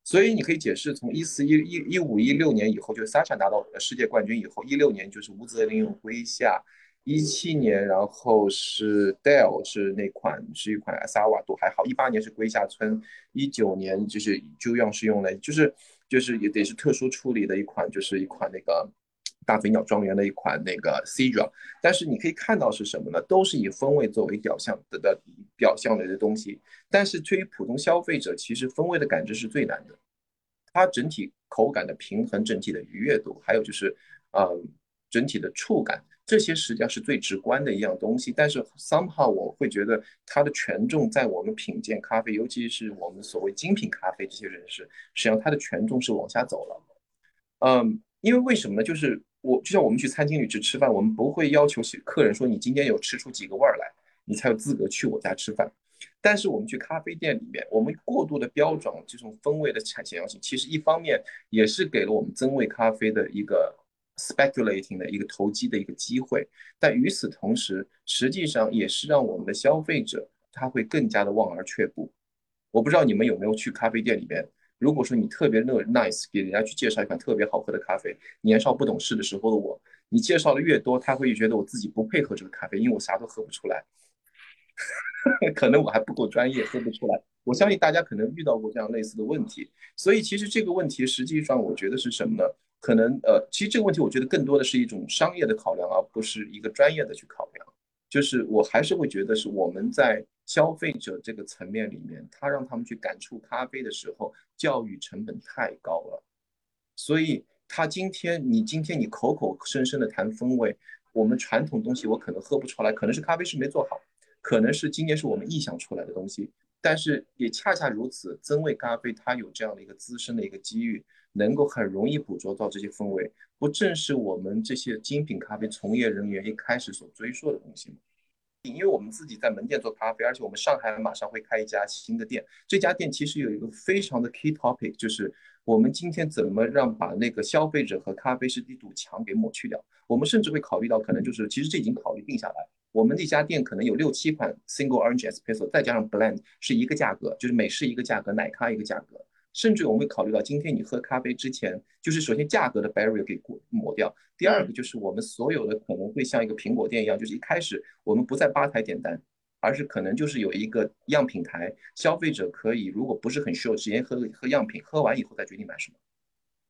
所以你可以解释，从一四一一一五一六年以后，就是 Sacha 拿到世界冠军以后，一六年就是吴泽林、麾下，一七年然后是 Dale 是那款是一款萨瓦都还好，一八年是麾下村，一九年就是就样是用了就是就是也得是特殊处理的一款，就是一款那个。大飞鸟庄园的一款那个 Cedra，但是你可以看到是什么呢？都是以风味作为表象的的表象类的东西。但是对于普通消费者，其实风味的感知是最难的。它整体口感的平衡、整体的愉悦度，还有就是，嗯，整体的触感，这些实际上是最直观的一样东西。但是 somehow 我会觉得它的权重在我们品鉴咖啡，尤其是我们所谓精品咖啡这些人士，实际上它的权重是往下走了。嗯，因为为什么呢？就是。我就像我们去餐厅里去吃饭，我们不会要求客人说你今天有吃出几个味儿来，你才有资格去我家吃饭。但是我们去咖啡店里面，我们过度的标准这种风味的产显要性，其实一方面也是给了我们增味咖啡的一个 speculating 的一个投机的一个机会。但与此同时，实际上也是让我们的消费者他会更加的望而却步。我不知道你们有没有去咖啡店里面。如果说你特别乐 nice，给人家去介绍一款特别好喝的咖啡，年少不懂事的时候的我，你介绍的越多，他会觉得我自己不配喝这个咖啡，因为我啥都喝不出来，可能我还不够专业，喝不出来。我相信大家可能遇到过这样类似的问题，所以其实这个问题实际上我觉得是什么呢？可能呃，其实这个问题我觉得更多的是一种商业的考量，而不是一个专业的去考量。就是我还是会觉得是我们在消费者这个层面里面，他让他们去感触咖啡的时候，教育成本太高了。所以他今天你今天你口口声声的谈风味，我们传统东西我可能喝不出来，可能是咖啡师没做好，可能是今年是我们臆想出来的东西。但是也恰恰如此，增味咖啡它有这样的一个资深的一个机遇，能够很容易捕捉到这些风味，不正是我们这些精品咖啡从业人员一开始所追溯的东西吗？因为我们自己在门店做咖啡，而且我们上海马上会开一家新的店，这家店其实有一个非常的 key topic，就是我们今天怎么让把那个消费者和咖啡师一堵墙给抹去掉。我们甚至会考虑到，可能就是其实这已经考虑定下来。我们这家店可能有六七款 single orange espresso，再加上 blend 是一个价格，就是美式一个价格，奶咖一个价格。甚至我们会考虑到，今天你喝咖啡之前，就是首先价格的 barrier 给过抹掉。第二个就是我们所有的可能会像一个苹果店一样，就是一开始我们不在吧台点单，而是可能就是有一个样品台，消费者可以如果不是很需要，直接喝喝样品，喝完以后再决定买什么。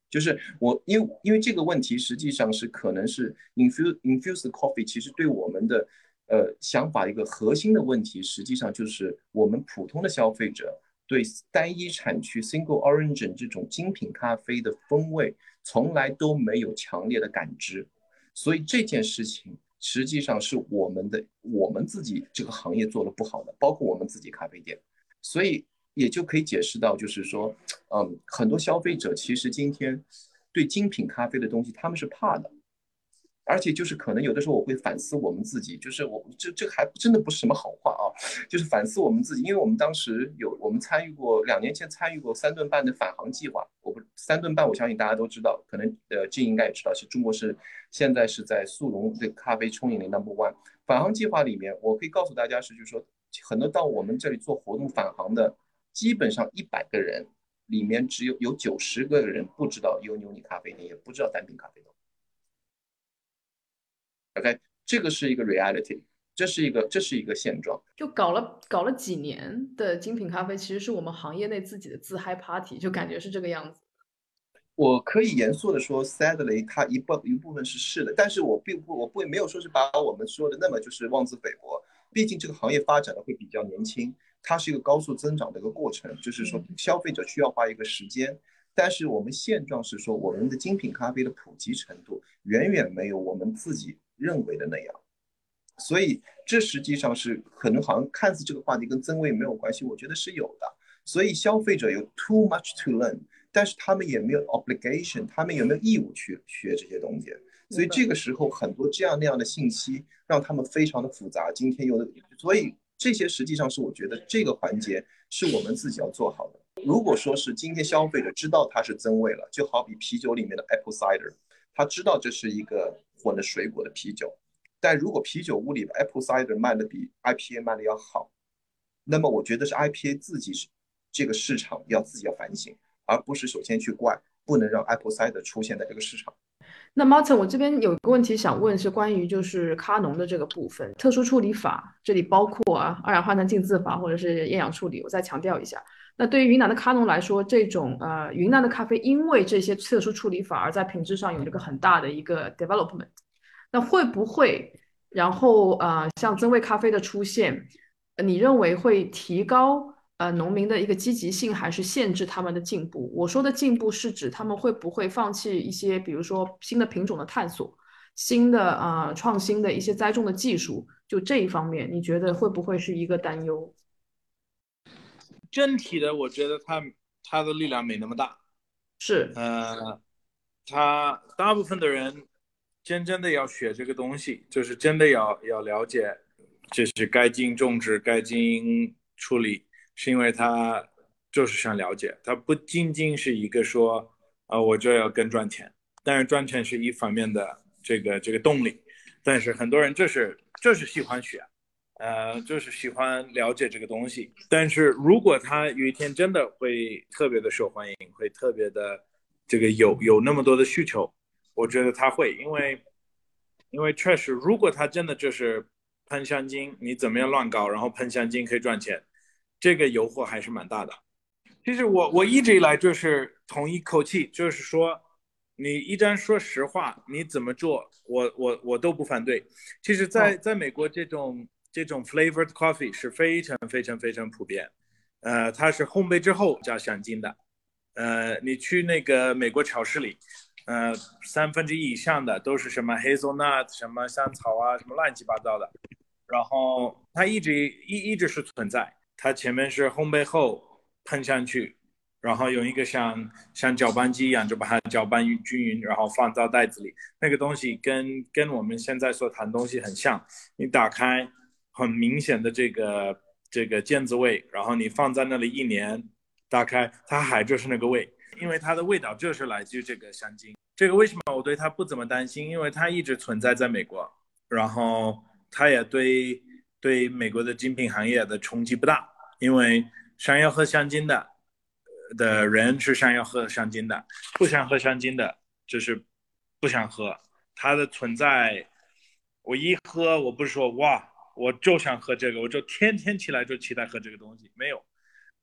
就是我因为因为这个问题实际上是可能是 infuse infuse coffee，其实对我们的。呃，想法一个核心的问题，实际上就是我们普通的消费者对单一产区 single origin 这种精品咖啡的风味从来都没有强烈的感知，所以这件事情实际上是我们的我们自己这个行业做的不好的，包括我们自己咖啡店，所以也就可以解释到，就是说，嗯，很多消费者其实今天对精品咖啡的东西他们是怕的。而且就是可能有的时候我会反思我们自己，就是我这这还真的不是什么好话啊，就是反思我们自己，因为我们当时有我们参与过两年前参与过三顿半的返航计划，我不三顿半我相信大家都知道，可能呃这应该也知道，是中国是现在是在速溶这咖啡冲饮的 number one 返航计划里面，我可以告诉大家是就是说很多到我们这里做活动返航的，基本上一百个人里面只有有九十个人不知道有牛尼咖啡店，也不知道单品咖啡豆。OK，这个是一个 reality，这是一个这是一个现状。就搞了搞了几年的精品咖啡，其实是我们行业内自己的自嗨 party，就感觉是这个样子。我可以严肃的说，sadly，它一部一部分是是的，但是我并不我不没有说是把我们说的那么就是妄自菲薄。毕竟这个行业发展的会比较年轻，它是一个高速增长的一个过程，就是说消费者需要花一个时间。但是我们现状是说，我们的精品咖啡的普及程度远远没有我们自己。认为的那样，所以这实际上是可能好像看似这个话题跟增味没有关系，我觉得是有的。所以消费者有 too much to learn，但是他们也没有 obligation，他们也没有义务去学这些东西？所以这个时候很多这样那样的信息让他们非常的复杂。今天有的，所以这些实际上是我觉得这个环节是我们自己要做好的。如果说是今天消费者知道它是增味了，就好比啤酒里面的 apple cider，他知道这是一个。混了水果的啤酒，但如果啤酒屋里的 apple cider 卖的比 IPA 卖的要好，那么我觉得是 IPA 自己这个市场要自己要反省，而不是首先去怪，不能让 apple cider 出现在这个市场。那 Martin，我这边有个问题想问，是关于就是咖农的这个部分，特殊处理法，这里包括啊二氧化碳浸渍法或者是厌氧处理，我再强调一下。那对于云南的咖农来说，这种呃云南的咖啡，因为这些特殊处理法而在品质上有了个很大的一个 development。那会不会，然后呃像增味咖啡的出现，你认为会提高呃农民的一个积极性，还是限制他们的进步？我说的进步是指他们会不会放弃一些，比如说新的品种的探索，新的啊创新的一些栽种的技术，就这一方面，你觉得会不会是一个担忧？整体的，我觉得他他的力量没那么大，是，呃，他大部分的人真正的要学这个东西，就是真的要要了解，就是该进行种植，该进行处理，是因为他就是想了解，他不仅仅是一个说，啊，我就要更赚钱，但是赚钱是一方面的这个这个动力，但是很多人就是就是喜欢学。呃，就是喜欢了解这个东西，但是如果他有一天真的会特别的受欢迎，会特别的这个有有那么多的需求，我觉得他会，因为因为确实，如果他真的就是喷香精，你怎么样乱搞，然后喷香精可以赚钱，这个诱惑还是蛮大的。其实我我一直以来就是同一口气，就是说，你一旦说实话，你怎么做，我我我都不反对。其实，在在美国这种。这种 flavored coffee 是非常非常非常普遍，呃，它是烘焙之后加香精的，呃，你去那个美国超市里，呃，三分之一以上的都是什么 hazelnut 什么香草啊，什么乱七八糟的，然后它一直一一直是存在，它前面是烘焙后喷上去，然后用一个像像搅拌机一样就把它搅拌均匀，然后放到袋子里，那个东西跟跟我们现在所谈东西很像，你打开。很明显的这个这个腱子味，然后你放在那里一年，打开它还就是那个味，因为它的味道就是来自于这个香精。这个为什么我对它不怎么担心？因为它一直存在在美国，然后它也对对美国的精品行业的冲击不大，因为想要喝香精的的人是想要喝香精的，不想喝香精的就是不想喝。它的存在，我一喝我不是说哇。我就想喝这个，我就天天起来就期待喝这个东西。没有，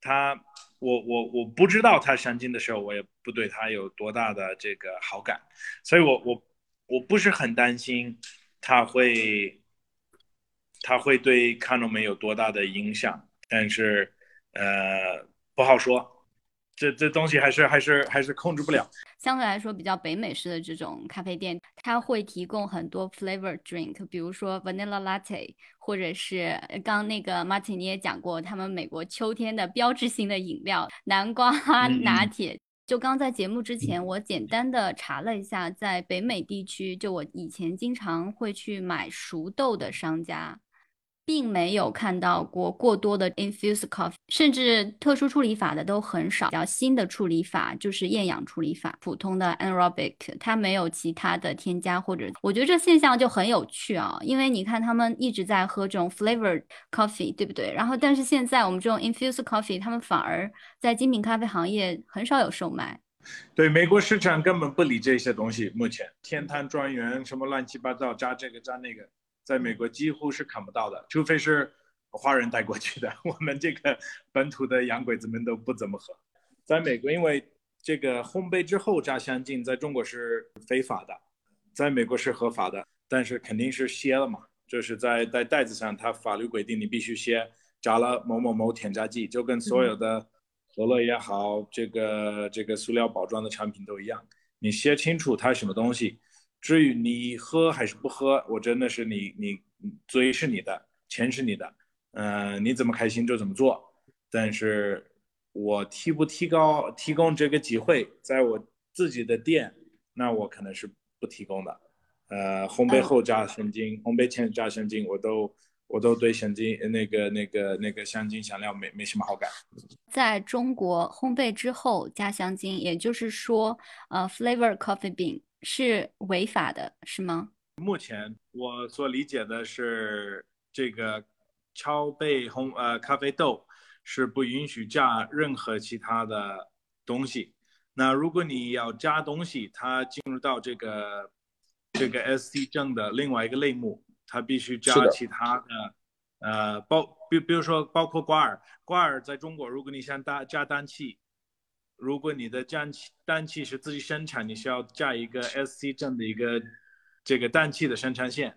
他，我我我不知道他香精的时候，我也不对他有多大的这个好感，所以我我我不是很担心他会他会对卡农没有多大的影响，但是呃不好说。这这东西还是还是还是控制不了。相对来说，比较北美式的这种咖啡店，它会提供很多 flavor drink，比如说 vanilla latte，或者是刚那个 Martin 你也讲过，他们美国秋天的标志性的饮料南瓜拿铁。就刚在节目之前，我简单的查了一下，在北美地区，就我以前经常会去买熟豆的商家。并没有看到过过多的 infused coffee，甚至特殊处理法的都很少。比较新的处理法就是厌氧处理法，普通的 anaerobic，它没有其他的添加或者。我觉得这现象就很有趣啊，因为你看他们一直在喝这种 flavored coffee，对不对？然后但是现在我们这种 infused coffee，他们反而在精品咖啡行业很少有售卖。对，美国市场根本不理这些东西。目前天坛庄园什么乱七八糟，加这个加那个。在美国几乎是看不到的，除非是华人带过去的。我们这个本土的洋鬼子们都不怎么喝。在美国，因为这个烘焙之后加香精，在中国是非法的，在美国是合法的，但是肯定是歇了嘛，就是在在袋子上，它法律规定你必须写加了某某某添加剂，就跟所有的可乐也好，这个这个塑料包装的产品都一样，你写清楚它什么东西。至于你喝还是不喝，我真的是你你嘴是你的，钱是你的，嗯，你怎么开心就怎么做。但是我提不提高提供这个机会，在我自己的店，那我可能是不提供的。呃，烘焙后加香精，烘焙前加香精，我都我都对香精那个那个那个香精香料没没什么好感。在中国，烘焙之后加香精，也就是说，呃，flavor coffee bean。是违法的，是吗？目前我所理解的是，这个敲焙烘呃咖啡豆是不允许加任何其他的东西。那如果你要加东西，它进入到这个这个 SC 证的另外一个类目，它必须加其他的，呃，包比比如说包括瓜尔，瓜尔在中国，如果你想加加氮气。如果你的氮气氮气是自己生产，你需要加一个 SC 证的一个这个氮气的生产线。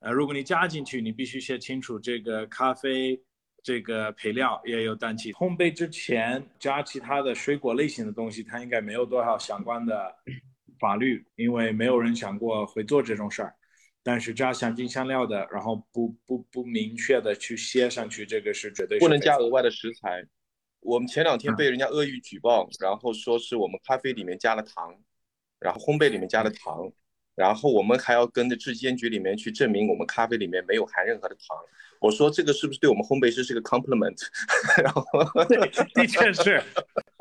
呃，如果你加进去，你必须写清楚这个咖啡这个配料也有氮气。烘焙之前加其他的水果类型的东西，它应该没有多少相关的法律，因为没有人想过会做这种事儿。但是加香精香料的，然后不不不明确的去写上去，这个是绝对不能加额外的食材。我们前两天被人家恶意举报，然后说是我们咖啡里面加了糖，然后烘焙里面加了糖，然后我们还要跟着质监局里面去证明我们咖啡里面没有含任何的糖。我说这个是不是对我们烘焙师是个 compliment？然后的确是，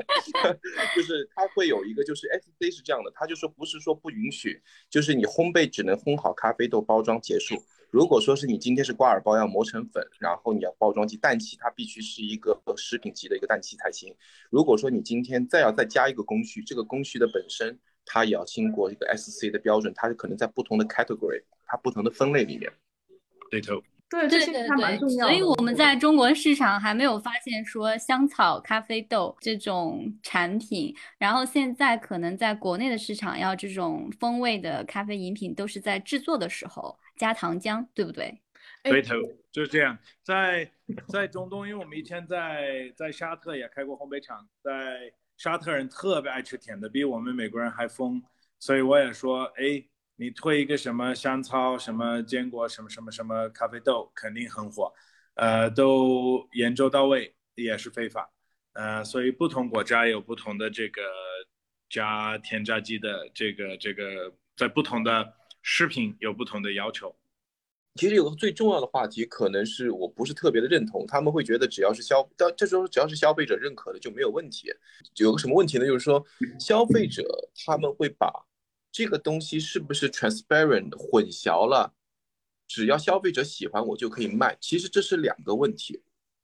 就是他会有一个就是 SC 是这样的，他就说不是说不允许，就是你烘焙只能烘好咖啡豆包装结束。如果说是你今天是挂耳包要磨成粉，然后你要包装机氮气，它必须是一个食品级的一个氮气才行。如果说你今天再要再加一个工序，这个工序的本身它也要经过一个 SC 的标准，它是可能在不同的 category，它不同的分类里面。对头。对对对对，所以我们在中国市场还没有发现说香草咖啡豆这种产品，然后现在可能在国内的市场要这种风味的咖啡饮品，都是在制作的时候加糖浆，对不对？对头，就是这样。在在中东，因为我们以前在在沙特也开过烘焙厂，在沙特人特别爱吃甜的，比我们美国人还疯，所以我也说，哎。你推一个什么香草、什么坚果、什么什么什么咖啡豆，肯定很火，呃，都研究到位也是非法，呃，所以不同国家有不同的这个加添加剂的这个这个，在不同的食品有不同的要求。其实有个最重要的话题，可能是我不是特别的认同，他们会觉得只要是消，到这时候只要是消费者认可的就没有问题。有个什么问题呢？就是说消费者他们会把。这个东西是不是 transparent 混淆了？只要消费者喜欢，我就可以卖。其实这是两个问题。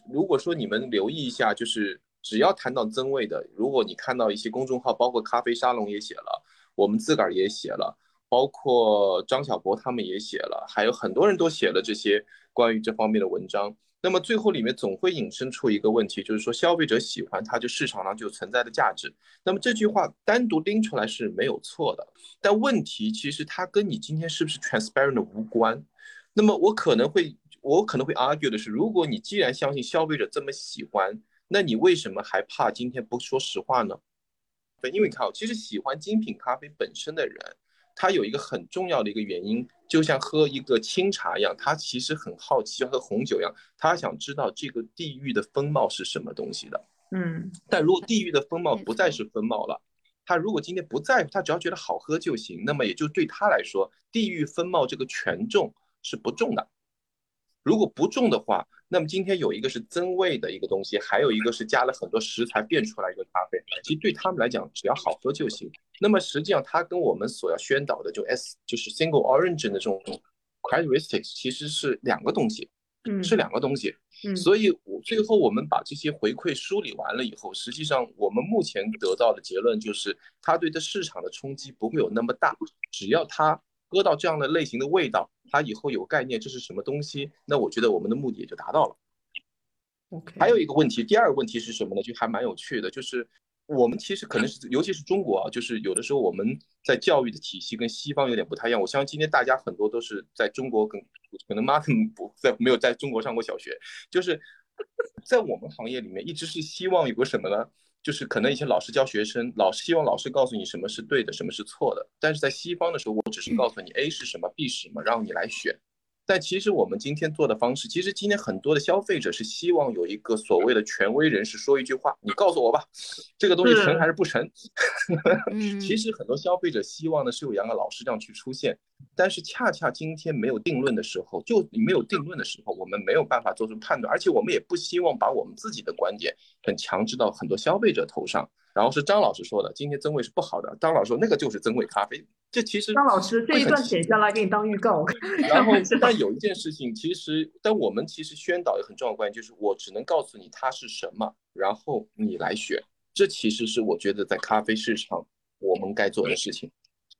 如果说你们留意一下，就是只要谈到增味的，如果你看到一些公众号，包括咖啡沙龙也写了，我们自个儿也写了，包括张小博他们也写了，还有很多人都写了这些关于这方面的文章。那么最后里面总会引申出一个问题，就是说消费者喜欢它，就市场上就存在的价值。那么这句话单独拎出来是没有错的，但问题其实它跟你今天是不是 transparent 无关。那么我可能会我可能会 argue 的是，如果你既然相信消费者这么喜欢那你为什么还怕今天不说实话呢？对，因为你看，其实喜欢精品咖啡本身的人，他有一个很重要的一个原因，就像喝一个清茶一样，他其实很好奇，像喝红酒一样，他想知道这个地域的风貌是什么东西的。嗯，但如果地域的风貌不再是风貌了，他如果今天不在乎，他只要觉得好喝就行，那么也就对他来说，地域风貌这个权重是不重的。如果不重的话，那么今天有一个是增味的一个东西，还有一个是加了很多食材变出来一个咖啡，其实对他们来讲，只要好喝就行。那么实际上，它跟我们所要宣导的就 S 就是 single origin 的这种 characteristics 其实是两个东西，嗯是两个东西。嗯所以我最后我们把这些回馈梳理完了以后，实际上我们目前得到的结论就是，它对这市场的冲击不会有那么大，只要它喝到这样的类型的味道，它以后有概念这是什么东西，那我觉得我们的目的也就达到了。OK，还有一个问题，第二个问题是什么呢？就还蛮有趣的，就是我们其实可能是，尤其是中国啊，就是有的时候我们在教育的体系跟西方有点不太一样。我相信今天大家很多都是在中国跟可能 Martin 不在没有在中国上过小学，就是在我们行业里面一直是希望有个什么呢？就是可能以前老师教学生，老师希望老师告诉你什么是对的，什么是错的。但是在西方的时候，我只是告诉你 A 是什么，B 是什么，让你来选。但其实我们今天做的方式，其实今天很多的消费者是希望有一个所谓的权威人士说一句话，你告诉我吧，这个东西成还是不成？嗯其实很多消费者希望的是有两个老师这样去出现，但是恰恰今天没有定论的时候，就你没有定论的时候，我们没有办法做出判断，而且我们也不希望把我们自己的观点很强制到很多消费者头上。然后是张老师说的，今天增味是不好的。张老师说那个就是增味咖啡，这其实张老师这一段会很奇剪下来给你当预告。然后，但有一件事情，其实，但我们其实宣导一个很重要的观点，就是我只能告诉你它是什么，然后你来选。这其实是我觉得在咖啡市场我们该做的事情。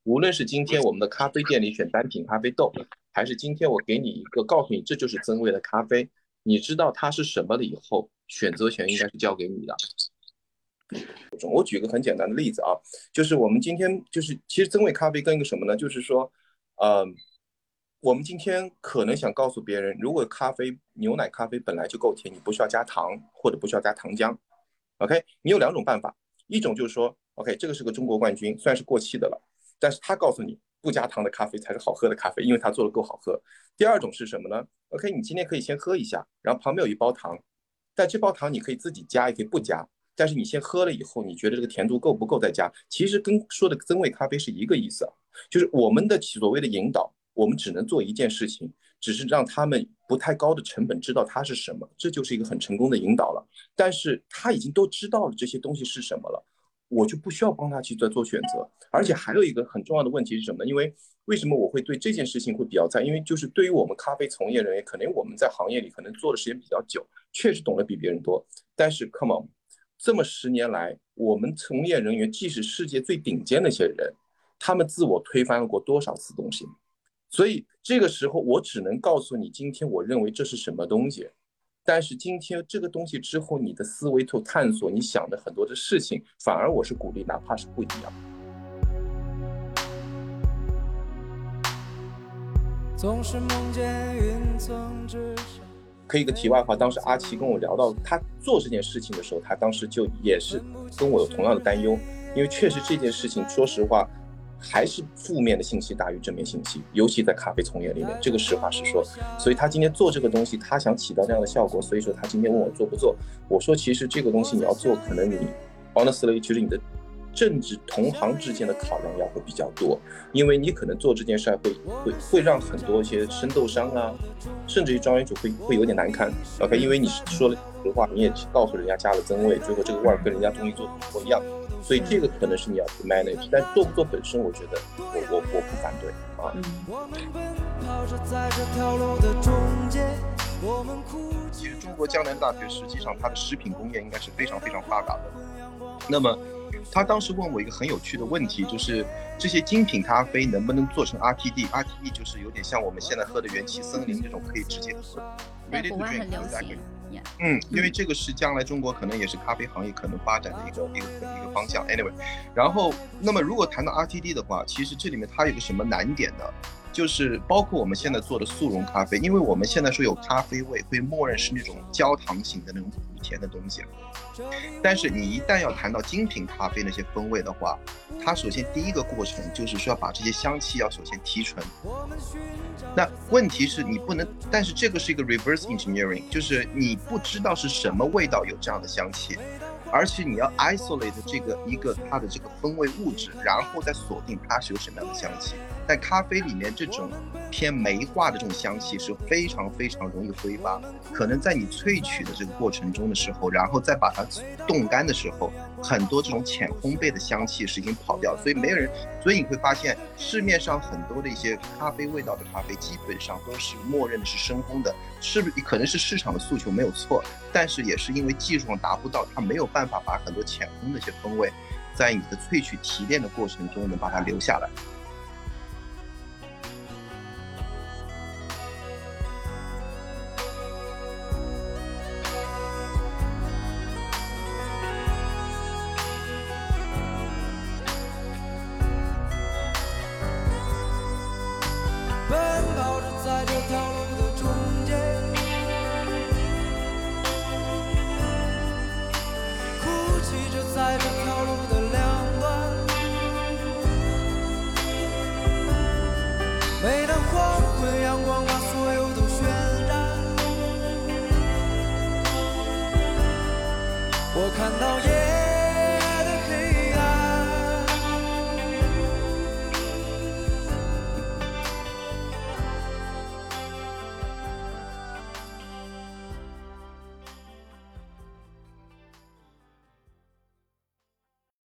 无论是今天我们的咖啡店里选单品咖啡豆，还是今天我给你一个告诉你这就是增味的咖啡，你知道它是什么了以后，选择权应该是交给你的。我举个很简单的例子啊，就是我们今天就是其实增味咖啡跟一个什么呢？就是说，呃，我们今天可能想告诉别人，如果咖啡牛奶咖啡本来就够甜，你不需要加糖或者不需要加糖浆。OK，你有两种办法，一种就是说，OK，这个是个中国冠军，算是过气的了，但是他告诉你不加糖的咖啡才是好喝的咖啡，因为他做的够好喝。第二种是什么呢？OK，你今天可以先喝一下，然后旁边有一包糖，但这包糖你可以自己加，也可以不加。但是你先喝了以后，你觉得这个甜度够不够再加？其实跟说的增味咖啡是一个意思啊，就是我们的所谓的引导，我们只能做一件事情，只是让他们不太高的成本知道它是什么，这就是一个很成功的引导了。但是他已经都知道了这些东西是什么了，我就不需要帮他去再做选择。而且还有一个很重要的问题是什么？因为为什么我会对这件事情会比较在？因为就是对于我们咖啡从业人员，可能我们在行业里可能做的时间比较久，确实懂得比别人多。但是 come on。这么十年来，我们从业人员，即使世界最顶尖的一些人，他们自我推翻过多少次东西？所以这个时候，我只能告诉你，今天我认为这是什么东西。但是今天这个东西之后，你的思维去探索，你想的很多的事情，反而我是鼓励，哪怕是不一样。总是梦见云层之上。可以一个题外话，当时阿奇跟我聊到他做这件事情的时候，他当时就也是跟我有同样的担忧，因为确实这件事情，说实话，还是负面的信息大于正面信息，尤其在咖啡从业里面，这个实话实说。所以他今天做这个东西，他想起到这样的效果，所以说他今天问我做不做，我说其实这个东西你要做，可能你 honestly 其实你的政治同行之间的考量要会比较多，因为你可能做这件事儿会会会让很多一些生豆商啊，甚至于庄园主会会有点难堪。OK，因为你说了实话，你也告诉人家加了增味，最后这个味儿跟人家东西做的不一样，所以这个可能是你要去 manage。但做不做本身，我觉得我我我不反对啊。我们奔跑着在这条路的中间，我们哭其实中国江南大学实际上它的食品工业应该是非常非常发达的。那么他当时问我一个很有趣的问题，就是这些精品咖啡能不能做成 RTD？RTD 就是有点像我们现在喝的元气森林这种可以直接喝。在国外很流行。嗯，因为这个是将来中国可能也是咖啡行业可能发展的一个一个一个方向。Anyway，然后那么如果谈到 RTD 的话，其实这里面它有个什么难点呢？就是包括我们现在做的速溶咖啡，因为我们现在说有咖啡味，会默认是那种焦糖型的那种苦甜的东西。但是你一旦要谈到精品咖啡那些风味的话，它首先第一个过程就是说要把这些香气要首先提纯。那问题是你不能，但是这个是一个 reverse engineering，就是你不知道是什么味道有这样的香气，而且你要 isolate 这个一个它的这个风味物质，然后再锁定它是有什么样的香气。在咖啡里面，这种偏梅化的这种香气是非常非常容易挥发，可能在你萃取的这个过程中的时候，然后再把它冻干的时候，很多这种浅烘焙的香气是已经跑掉，所以没有人，所以你会发现市面上很多的一些咖啡味道的咖啡，基本上都是默认的是深烘的，是不是？可能是市场的诉求没有错，但是也是因为技术上达不到，它没有办法把很多浅烘的一些风味，在你的萃取提炼的过程中能把它留下来。看到夜